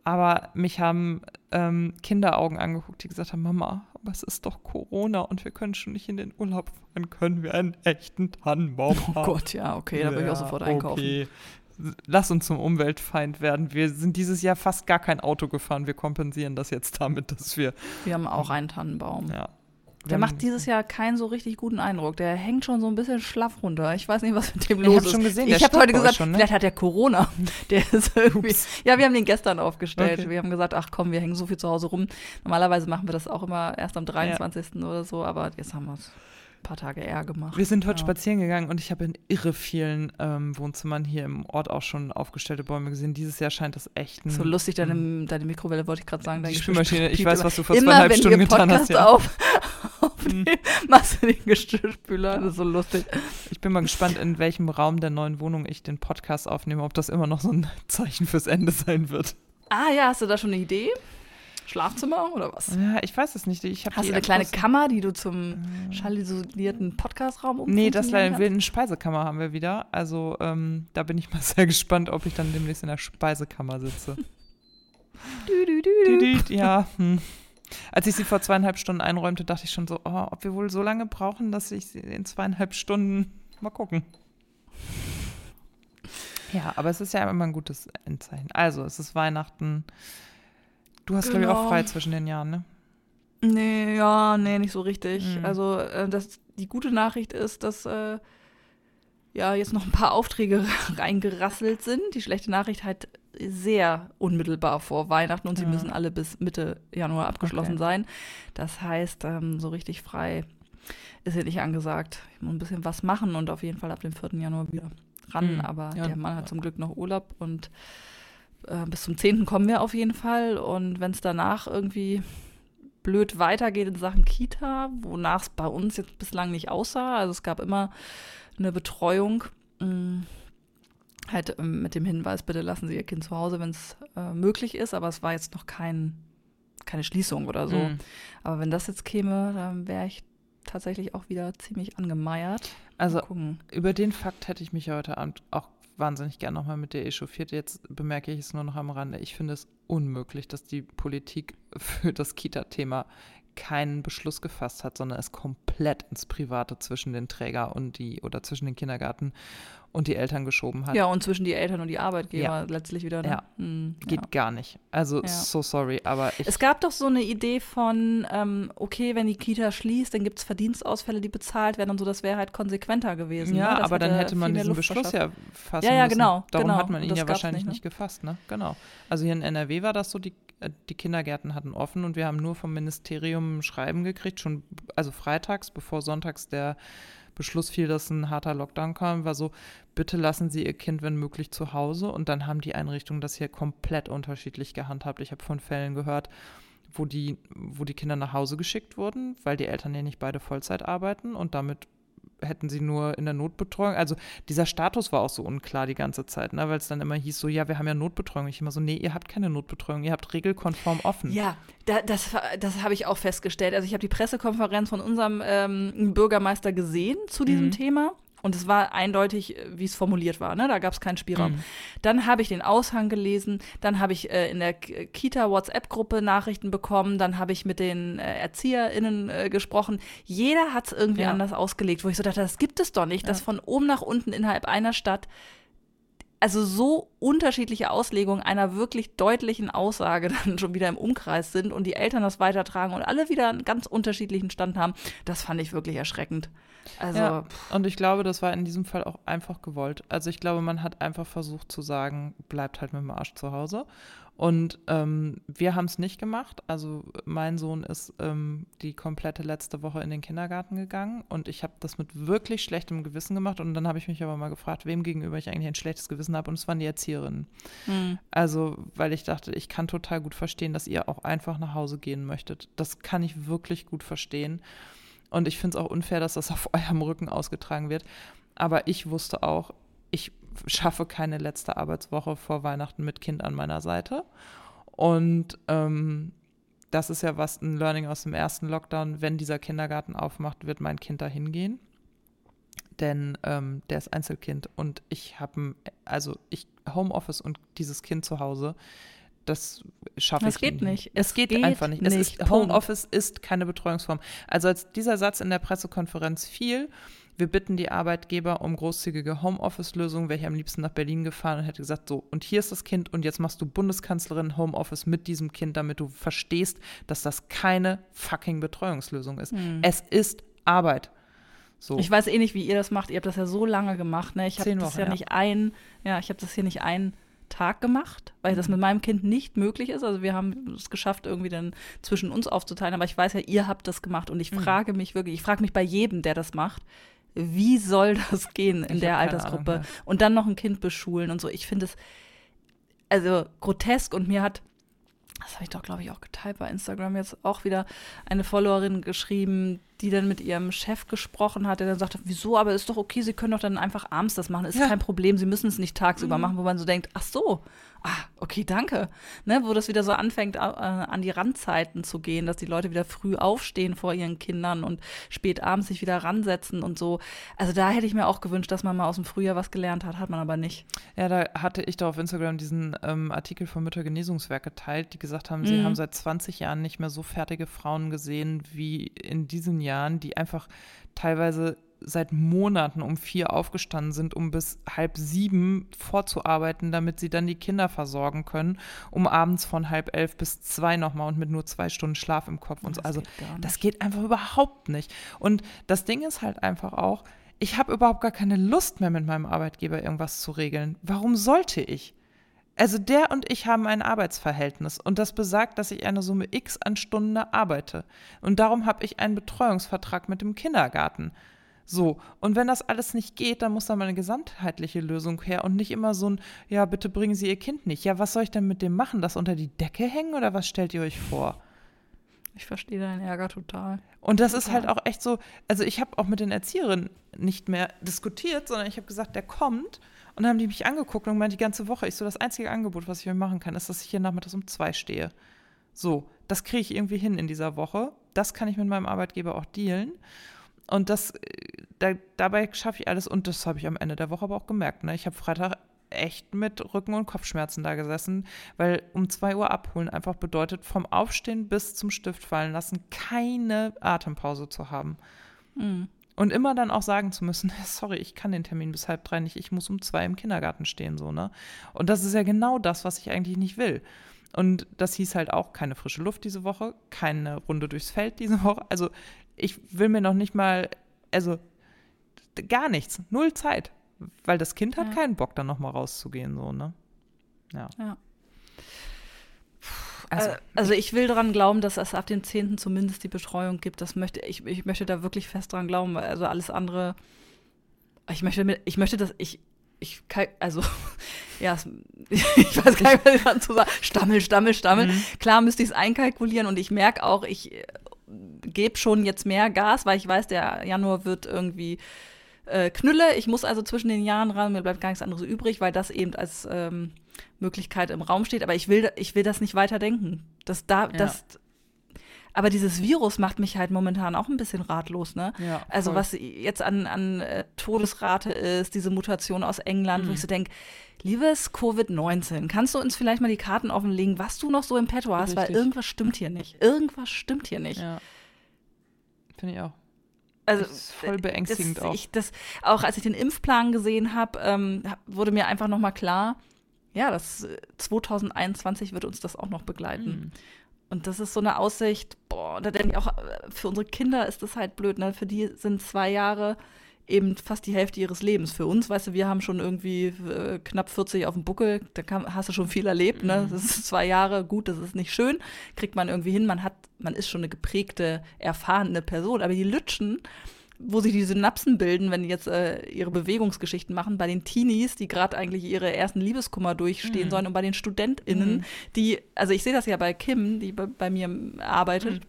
Aber mich haben ähm, Kinderaugen angeguckt, die gesagt haben, Mama, aber es ist doch Corona und wir können schon nicht in den Urlaub fahren. Können wir einen echten Tannenbaum haben? Oh Gott, ja, okay, da würde ich auch sofort einkaufen. Lass uns zum Umweltfeind werden. Wir sind dieses Jahr fast gar kein Auto gefahren. Wir kompensieren das jetzt damit, dass wir. Wir haben auch einen Tannenbaum. Ja. Der macht dieses Jahr keinen so richtig guten Eindruck. Der hängt schon so ein bisschen schlaff runter. Ich weiß nicht, was mit dem los ist. Ich habe schon gesehen, ich habe heute gesagt, schon, ne? vielleicht hat er Corona. Der ist irgendwie. Ups. Ja, wir haben den gestern aufgestellt. Okay. Wir haben gesagt, ach komm, wir hängen so viel zu Hause rum. Normalerweise machen wir das auch immer erst am 23. Ja. oder so, aber jetzt haben wir es paar Tage eher gemacht. Wir sind heute ja. spazieren gegangen und ich habe in irre vielen ähm, Wohnzimmern hier im Ort auch schon aufgeführte Bäume gesehen. Dieses Jahr scheint das echt ein. So lustig, deine, hm. deine Mikrowelle wollte ich gerade sagen. Die Spülmaschine, ich weiß, was du vor zweieinhalb Stunden getan hast. Ja. Auf, auf hm. machst du den Geschirrspüler, das ist so lustig. Ich bin mal gespannt, in welchem Raum der neuen Wohnung ich den Podcast aufnehme, ob das immer noch so ein Zeichen fürs Ende sein wird. Ah ja, hast du da schon eine Idee? Schlafzimmer oder was? Ja, ich weiß es nicht. Ich Hast du eine kleine Kammer, die du zum äh. schallisolierten Podcastraum um Nee, das leider eine Speisekammer haben wir wieder. Also ähm, da bin ich mal sehr gespannt, ob ich dann demnächst in der Speisekammer sitze. du, du, du, du. Ja, hm. Als ich sie vor zweieinhalb Stunden einräumte, dachte ich schon so, oh, ob wir wohl so lange brauchen, dass ich sie in zweieinhalb Stunden mal gucken. Ja, aber es ist ja immer ein gutes Endzeichen. Also, es ist Weihnachten. Du hast, genau. glaube ich, auch frei zwischen den Jahren, ne? Nee, ja, nee, nicht so richtig. Mhm. Also, äh, das, die gute Nachricht ist, dass äh, ja jetzt noch ein paar Aufträge reingerasselt sind. Die schlechte Nachricht halt sehr unmittelbar vor Weihnachten und ja. sie müssen alle bis Mitte Januar abgeschlossen okay. sein. Das heißt, ähm, so richtig frei ist ja nicht angesagt. Ich muss ein bisschen was machen und auf jeden Fall ab dem 4. Januar wieder ran. Mhm. Aber ja. der Mann hat zum Glück noch Urlaub und äh, bis zum 10. kommen wir auf jeden Fall. Und wenn es danach irgendwie blöd weitergeht in Sachen Kita, wonach es bei uns jetzt bislang nicht aussah, also es gab immer eine Betreuung, mh, mm, halt ähm, mit dem Hinweis, bitte lassen Sie Ihr Kind zu Hause, wenn es äh, möglich ist, aber es war jetzt noch kein, keine Schließung oder so. Mhm. Aber wenn das jetzt käme, dann wäre ich tatsächlich auch wieder ziemlich angemeiert. Also über den Fakt hätte ich mich heute Abend auch wahnsinnig gerne nochmal mit dir echauffiert. Jetzt bemerke ich es nur noch am Rande. Ich finde es unmöglich, dass die Politik für das Kita-Thema keinen Beschluss gefasst hat, sondern es komplett ins Private zwischen den Träger und die oder zwischen den Kindergarten und die Eltern geschoben hat. Ja, und zwischen die Eltern und die Arbeitgeber ja. letztlich wieder. Ne? Ja, hm, geht ja. gar nicht. Also ja. so sorry, aber ich Es gab doch so eine Idee von, ähm, okay, wenn die Kita schließt, dann gibt es Verdienstausfälle, die bezahlt werden und so, das wäre halt konsequenter gewesen. Ja, ne? aber dann hätte man diesen Beschluss ja fassen Ja, ja, genau. Darum genau. hat man ihn ja wahrscheinlich nicht, ne? nicht gefasst, ne? Genau. Also hier in NRW war das so, die die Kindergärten hatten offen und wir haben nur vom Ministerium ein Schreiben gekriegt, schon, also freitags, bevor sonntags der Beschluss fiel, dass ein harter Lockdown kam, war so, bitte lassen Sie Ihr Kind, wenn möglich, zu Hause. Und dann haben die Einrichtungen das hier komplett unterschiedlich gehandhabt. Ich habe von Fällen gehört, wo die, wo die Kinder nach Hause geschickt wurden, weil die Eltern ja nicht beide Vollzeit arbeiten und damit hätten sie nur in der Notbetreuung. Also dieser Status war auch so unklar die ganze Zeit, ne? weil es dann immer hieß so, ja, wir haben ja Notbetreuung. Ich immer so, nee, ihr habt keine Notbetreuung, ihr habt regelkonform offen. Ja, da, das, das habe ich auch festgestellt. Also ich habe die Pressekonferenz von unserem ähm, Bürgermeister gesehen zu diesem mhm. Thema. Und es war eindeutig, äh, wie es formuliert war. Ne? Da gab es keinen Spielraum. Mhm. Dann habe ich den Aushang gelesen. Dann habe ich äh, in der Kita-WhatsApp-Gruppe Nachrichten bekommen. Dann habe ich mit den äh, ErzieherInnen äh, gesprochen. Jeder hat es irgendwie ja. anders ausgelegt, wo ich so dachte, das gibt es doch nicht, ja. dass von oben nach unten innerhalb einer Stadt also so unterschiedliche Auslegungen einer wirklich deutlichen Aussage dann schon wieder im Umkreis sind und die Eltern das weitertragen und alle wieder einen ganz unterschiedlichen Stand haben, das fand ich wirklich erschreckend. Also, ja, und ich glaube, das war in diesem Fall auch einfach gewollt. Also ich glaube, man hat einfach versucht zu sagen, bleibt halt mit dem Arsch zu Hause. Und ähm, wir haben es nicht gemacht. Also mein Sohn ist ähm, die komplette letzte Woche in den Kindergarten gegangen und ich habe das mit wirklich schlechtem Gewissen gemacht. Und dann habe ich mich aber mal gefragt, wem gegenüber ich eigentlich ein schlechtes Gewissen habe. Und es waren die Erzieherinnen. Mhm. Also weil ich dachte, ich kann total gut verstehen, dass ihr auch einfach nach Hause gehen möchtet. Das kann ich wirklich gut verstehen. Und ich finde es auch unfair, dass das auf eurem Rücken ausgetragen wird. Aber ich wusste auch, ich schaffe keine letzte Arbeitswoche vor Weihnachten mit Kind an meiner Seite. Und ähm, das ist ja was ein Learning aus dem ersten Lockdown. Wenn dieser Kindergarten aufmacht, wird mein Kind da hingehen. Denn ähm, der ist Einzelkind und ich habe, also ich Homeoffice und dieses Kind zu Hause das schaffe ich nicht. geht nicht. Es geht, geht einfach nicht. nicht. Ist, Homeoffice ist keine Betreuungsform. Also als dieser Satz in der Pressekonferenz fiel, wir bitten die Arbeitgeber um großzügige Homeoffice-Lösungen, wäre ich am liebsten nach Berlin gefahren und hätte gesagt, so, und hier ist das Kind und jetzt machst du Bundeskanzlerin Homeoffice mit diesem Kind, damit du verstehst, dass das keine fucking Betreuungslösung ist. Hm. Es ist Arbeit. So. Ich weiß eh nicht, wie ihr das macht. Ihr habt das ja so lange gemacht. Ne? Ich habe das ja, ja, nicht ein, ja, ich habe das hier nicht ein Tag gemacht, weil das mit meinem Kind nicht möglich ist. Also wir haben es geschafft, irgendwie dann zwischen uns aufzuteilen. Aber ich weiß ja, ihr habt das gemacht und ich mhm. frage mich wirklich, ich frage mich bei jedem, der das macht, wie soll das gehen in ich der Altersgruppe? Ahnung, ja. Und dann noch ein Kind beschulen und so. Ich finde es also grotesk und mir hat das habe ich doch, glaube ich, auch geteilt bei Instagram jetzt auch wieder eine Followerin geschrieben, die dann mit ihrem Chef gesprochen hat, der dann sagte, wieso, aber ist doch okay, sie können doch dann einfach abends das machen, ist ja. kein Problem, sie müssen es nicht tagsüber mhm. machen, wo man so denkt, ach so, ah, okay, danke. Ne, wo das wieder so anfängt, äh, an die Randzeiten zu gehen, dass die Leute wieder früh aufstehen vor ihren Kindern und spät abends sich wieder ransetzen und so. Also da hätte ich mir auch gewünscht, dass man mal aus dem Frühjahr was gelernt hat, hat man aber nicht. Ja, da hatte ich doch auf Instagram diesen ähm, Artikel vom Müttergenesungswerk geteilt, die gesagt haben, mhm. sie haben seit 20 Jahren nicht mehr so fertige Frauen gesehen wie in diesem Jahren, die einfach teilweise seit Monaten um vier aufgestanden sind, um bis halb sieben vorzuarbeiten, damit sie dann die Kinder versorgen können, um abends von halb elf bis zwei nochmal und mit nur zwei Stunden Schlaf im Kopf und so. Also das geht einfach überhaupt nicht. Und das Ding ist halt einfach auch, ich habe überhaupt gar keine Lust mehr mit meinem Arbeitgeber irgendwas zu regeln. Warum sollte ich? Also der und ich haben ein Arbeitsverhältnis und das besagt, dass ich eine Summe X an Stunden arbeite. Und darum habe ich einen Betreuungsvertrag mit dem Kindergarten. So, und wenn das alles nicht geht, dann muss da mal eine gesamtheitliche Lösung her und nicht immer so ein, ja, bitte bringen Sie Ihr Kind nicht. Ja, was soll ich denn mit dem machen? Das unter die Decke hängen oder was stellt ihr euch vor? Ich verstehe deinen Ärger total. Und das total. ist halt auch echt so, also ich habe auch mit den Erzieherinnen nicht mehr diskutiert, sondern ich habe gesagt, der kommt. Und dann haben die mich angeguckt und gemeint, die ganze Woche, ich so, das einzige Angebot, was ich mir machen kann, ist, dass ich hier nachmittags um zwei stehe. So, das kriege ich irgendwie hin in dieser Woche. Das kann ich mit meinem Arbeitgeber auch dealen. Und das, äh, da, dabei schaffe ich alles. Und das habe ich am Ende der Woche aber auch gemerkt. Ne? Ich habe Freitag echt mit Rücken- und Kopfschmerzen da gesessen, weil um zwei Uhr abholen einfach bedeutet, vom Aufstehen bis zum Stift fallen lassen, keine Atempause zu haben. Mhm. Und immer dann auch sagen zu müssen, sorry, ich kann den Termin bis halb drei nicht, ich muss um zwei im Kindergarten stehen, so, ne? Und das ist ja genau das, was ich eigentlich nicht will. Und das hieß halt auch keine frische Luft diese Woche, keine Runde durchs Feld diese Woche. Also ich will mir noch nicht mal, also gar nichts, null Zeit. Weil das Kind hat ja. keinen Bock, dann nochmal rauszugehen, so, ne? Ja. ja. also, äh, also, ich will daran glauben, dass es ab dem 10. zumindest die Betreuung gibt. Das möchte ich, ich möchte da wirklich fest dran glauben. Also alles andere, ich möchte, ich möchte, dass ich, ich also ja, ich weiß gar nicht, was ich dazu sagen. Stammel, Stammel, Stammel. Mhm. Klar müsste ich es einkalkulieren und ich merke auch, ich äh, gebe schon jetzt mehr Gas, weil ich weiß, der Januar wird irgendwie äh, Knülle. Ich muss also zwischen den Jahren ran, mir bleibt gar nichts anderes übrig, weil das eben als ähm, Möglichkeit im Raum steht. Aber ich will, ich will das nicht weiter denken. Das da, ja. das, aber dieses Virus macht mich halt momentan auch ein bisschen ratlos, ne? Ja, also was jetzt an, an äh, Todesrate ist, diese Mutation aus England, mhm. wo ich so denke, liebes Covid-19, kannst du uns vielleicht mal die Karten offenlegen, was du noch so im Petto hast, Richtig. weil irgendwas stimmt hier nicht. Irgendwas stimmt hier nicht. Ja. Finde ich auch. Also das ist voll beängstigend das, auch. Ich, das, auch als ich den Impfplan gesehen habe, ähm, wurde mir einfach noch mal klar, ja, das 2021 wird uns das auch noch begleiten. Mhm. Und das ist so eine Aussicht, boah, da denke ich auch, äh, für unsere Kinder ist das halt blöd, ne? Für die sind zwei Jahre eben fast die Hälfte ihres Lebens. Für uns, weißt du, wir haben schon irgendwie äh, knapp 40 auf dem Buckel, da kann, hast du schon viel erlebt, ne? Mhm. Das ist zwei Jahre, gut, das ist nicht schön, kriegt man irgendwie hin, man hat, man ist schon eine geprägte, erfahrene Person, aber die Lütschen, wo sich die Synapsen bilden, wenn die jetzt äh, ihre Bewegungsgeschichten machen, bei den Teenies, die gerade eigentlich ihre ersten Liebeskummer durchstehen mhm. sollen und bei den StudentInnen, mhm. die, also ich sehe das ja bei Kim, die bei, bei mir arbeitet,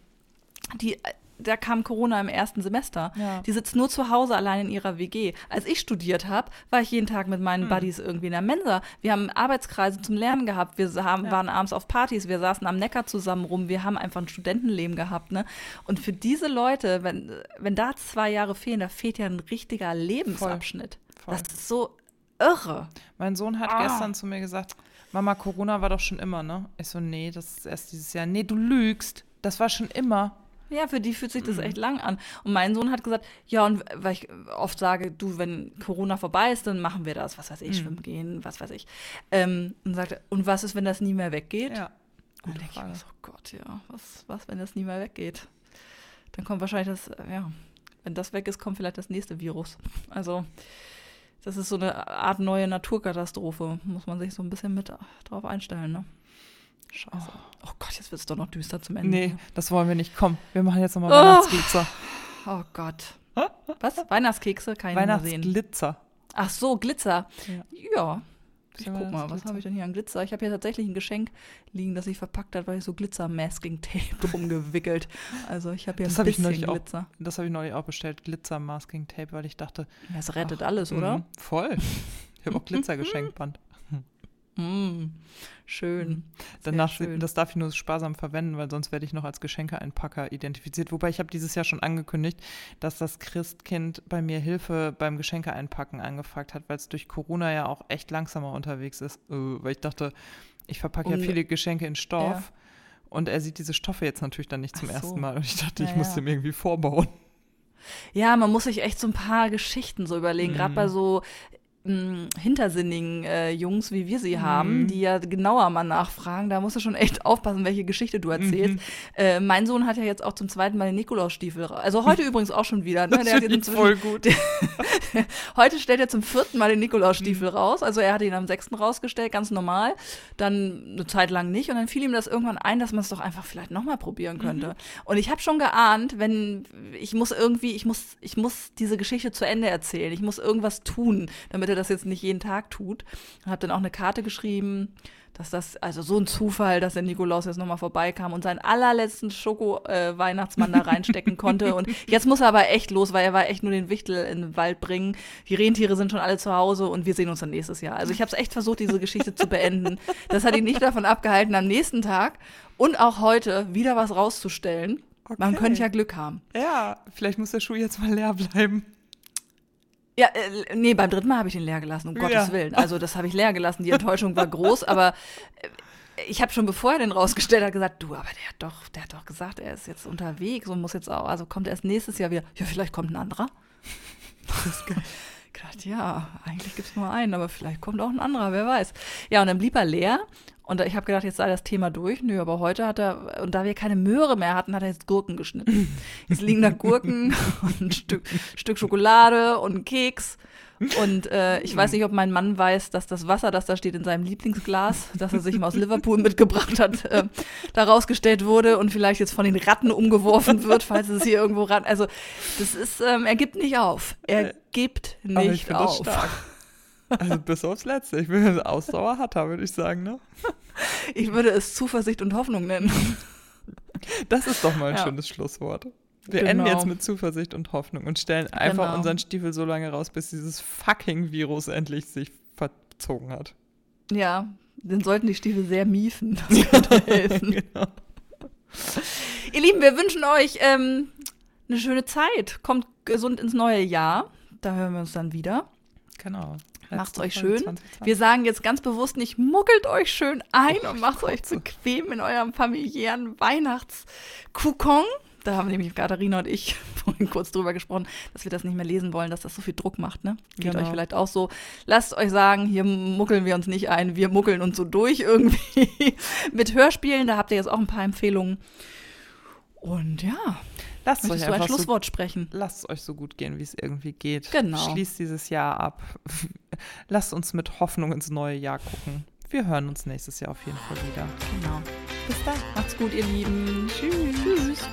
mhm. die da kam Corona im ersten Semester. Ja. Die sitzt nur zu Hause allein in ihrer WG. Als ich studiert habe, war ich jeden Tag mit meinen mhm. Buddies irgendwie in der Mensa. Wir haben Arbeitskreise zum Lernen gehabt. Wir haben, ja. waren abends auf Partys. Wir saßen am Neckar zusammen rum. Wir haben einfach ein Studentenleben gehabt. Ne? Und für diese Leute, wenn, wenn da zwei Jahre fehlen, da fehlt ja ein richtiger Lebensabschnitt. Voll. Voll. Das ist so irre. Mein Sohn hat ah. gestern zu mir gesagt, Mama, Corona war doch schon immer, ne? Ich so, nee, das ist erst dieses Jahr. Nee, du lügst. Das war schon immer. Ja, für die fühlt sich das echt lang an. Und mein Sohn hat gesagt, ja, und weil ich oft sage, du, wenn Corona vorbei ist, dann machen wir das, was weiß ich, mhm. schwimmen gehen, was weiß ich. Ähm, und sagte, und was ist, wenn das nie mehr weggeht? Ja. Und dann denke ich mir so, oh Gott, ja, was, was, wenn das nie mehr weggeht? Dann kommt wahrscheinlich das, äh, ja, wenn das weg ist, kommt vielleicht das nächste Virus. Also, das ist so eine Art neue Naturkatastrophe. Muss man sich so ein bisschen mit drauf einstellen, ne? Scheiße. Oh, oh Gott, jetzt wird es doch noch düster zum Ende. Nee, das wollen wir nicht. Komm, wir machen jetzt nochmal oh. Weihnachtsglitzer. Oh Gott. Was? Weihnachtskekse? Keine Weihnachtsglitzer. Ach so, Glitzer. Ja. ja. Ich guck mal, was habe ich denn hier an Glitzer? Ich habe hier tatsächlich ein Geschenk liegen, das ich verpackt habe, weil ich so Glitzer-Masking-Tape rumgewickelt. Also ich habe hier das ein bisschen hab Glitzer. Auch, das habe ich neulich auch bestellt, Glitzer-Masking-Tape, weil ich dachte. Das rettet ach, alles, oder? Mh, voll. Ich habe auch Glitzer-Geschenkband. Mm, schön. Mhm. Danach, schön. das darf ich nur sparsam verwenden, weil sonst werde ich noch als Geschenkeeinpacker identifiziert. Wobei ich habe dieses Jahr schon angekündigt, dass das Christkind bei mir Hilfe beim Geschenkeeinpacken angefragt hat, weil es durch Corona ja auch echt langsamer unterwegs ist. Äh, weil ich dachte, ich verpacke ja viele Geschenke in Stoff. Ja. Und er sieht diese Stoffe jetzt natürlich dann nicht zum so. ersten Mal. Und ich dachte, ja, ich muss dem irgendwie vorbauen. Ja, man muss sich echt so ein paar Geschichten so überlegen. Mhm. Gerade bei so hintersinnigen äh, Jungs, wie wir sie mhm. haben, die ja genauer mal nachfragen. Da musst du schon echt aufpassen, welche Geschichte du erzählst. Mhm. Äh, mein Sohn hat ja jetzt auch zum zweiten Mal den Nikolausstiefel raus. Also heute übrigens auch schon wieder. Ne? Das der hat voll gut. heute stellt er zum vierten Mal den Nikolausstiefel mhm. raus. Also er hatte ihn am sechsten rausgestellt, ganz normal. Dann eine Zeit lang nicht. Und dann fiel ihm das irgendwann ein, dass man es doch einfach vielleicht nochmal probieren könnte. Mhm. Und ich habe schon geahnt, wenn ich muss irgendwie, ich muss, ich muss diese Geschichte zu Ende erzählen. Ich muss irgendwas tun, damit er das jetzt nicht jeden Tag tut. Habe dann auch eine Karte geschrieben, dass das, also so ein Zufall, dass der Nikolaus jetzt nochmal vorbeikam und seinen allerletzten Schoko-Weihnachtsmann äh, da reinstecken konnte. Und jetzt muss er aber echt los, weil er war echt nur den Wichtel in den Wald bringen. Die Rentiere sind schon alle zu Hause und wir sehen uns dann nächstes Jahr. Also ich habe es echt versucht, diese Geschichte zu beenden. Das hat ihn nicht davon abgehalten, am nächsten Tag und auch heute wieder was rauszustellen. Okay. Man könnte ja Glück haben. Ja, vielleicht muss der Schuh jetzt mal leer bleiben. Ja, äh, nee, beim dritten Mal habe ich ihn leer gelassen, um ja. Gottes Willen. Also das habe ich leer gelassen. Die Enttäuschung war groß, aber äh, ich habe schon bevor er den rausgestellt hat, gesagt, du, aber der hat doch, der hat doch gesagt, er ist jetzt unterwegs und muss jetzt auch, also kommt er erst nächstes Jahr wieder. Ja, vielleicht kommt ein anderer. gedacht, ja, eigentlich gibt es nur einen, aber vielleicht kommt auch ein anderer, wer weiß. Ja, und dann blieb er leer und ich habe gedacht, jetzt sei das Thema durch. Nö, aber heute hat er, und da wir keine Möhre mehr hatten, hat er jetzt Gurken geschnitten. Jetzt liegen da Gurken und ein Stück, Stück Schokolade und ein Keks. Und äh, ich weiß nicht, ob mein Mann weiß, dass das Wasser, das da steht in seinem Lieblingsglas, das er sich mal aus Liverpool mitgebracht hat, äh, da rausgestellt wurde und vielleicht jetzt von den Ratten umgeworfen wird, falls es hier irgendwo ran. Also das ist, ähm, er gibt nicht auf. Er gibt nicht auf. Das stark. Also bis aufs Letzte. Ich will Ausdauer hat würde ich sagen, ne? Ich würde es Zuversicht und Hoffnung nennen. Das ist doch mal ein ja. schönes Schlusswort. Wir genau. enden jetzt mit Zuversicht und Hoffnung und stellen einfach genau. unseren Stiefel so lange raus, bis dieses fucking Virus endlich sich verzogen hat. Ja, dann sollten die Stiefel sehr miefen. Das könnte helfen. genau. Ihr Lieben, wir wünschen euch ähm, eine schöne Zeit. Kommt gesund ins neue Jahr. Da hören wir uns dann wieder. Genau. Macht's euch schön. 2020. Wir sagen jetzt ganz bewusst nicht, muggelt euch schön ein oh, und macht euch bequem in eurem familiären Weihnachtskukon. Da haben nämlich Katharina und ich vorhin kurz drüber gesprochen, dass wir das nicht mehr lesen wollen, dass das so viel Druck macht. Ne? Geht genau. euch vielleicht auch so. Lasst euch sagen, hier muckeln wir uns nicht ein, wir muckeln uns so durch irgendwie mit Hörspielen. Da habt ihr jetzt auch ein paar Empfehlungen. Und ja, lasst euch so ein Schlusswort so, sprechen. Lasst es euch so gut gehen, wie es irgendwie geht. Genau. Schließt dieses Jahr ab. lasst uns mit Hoffnung ins neue Jahr gucken. Wir hören uns nächstes Jahr auf jeden Fall wieder. Genau. Bis dann. Macht's gut, ihr Lieben. Tschüss.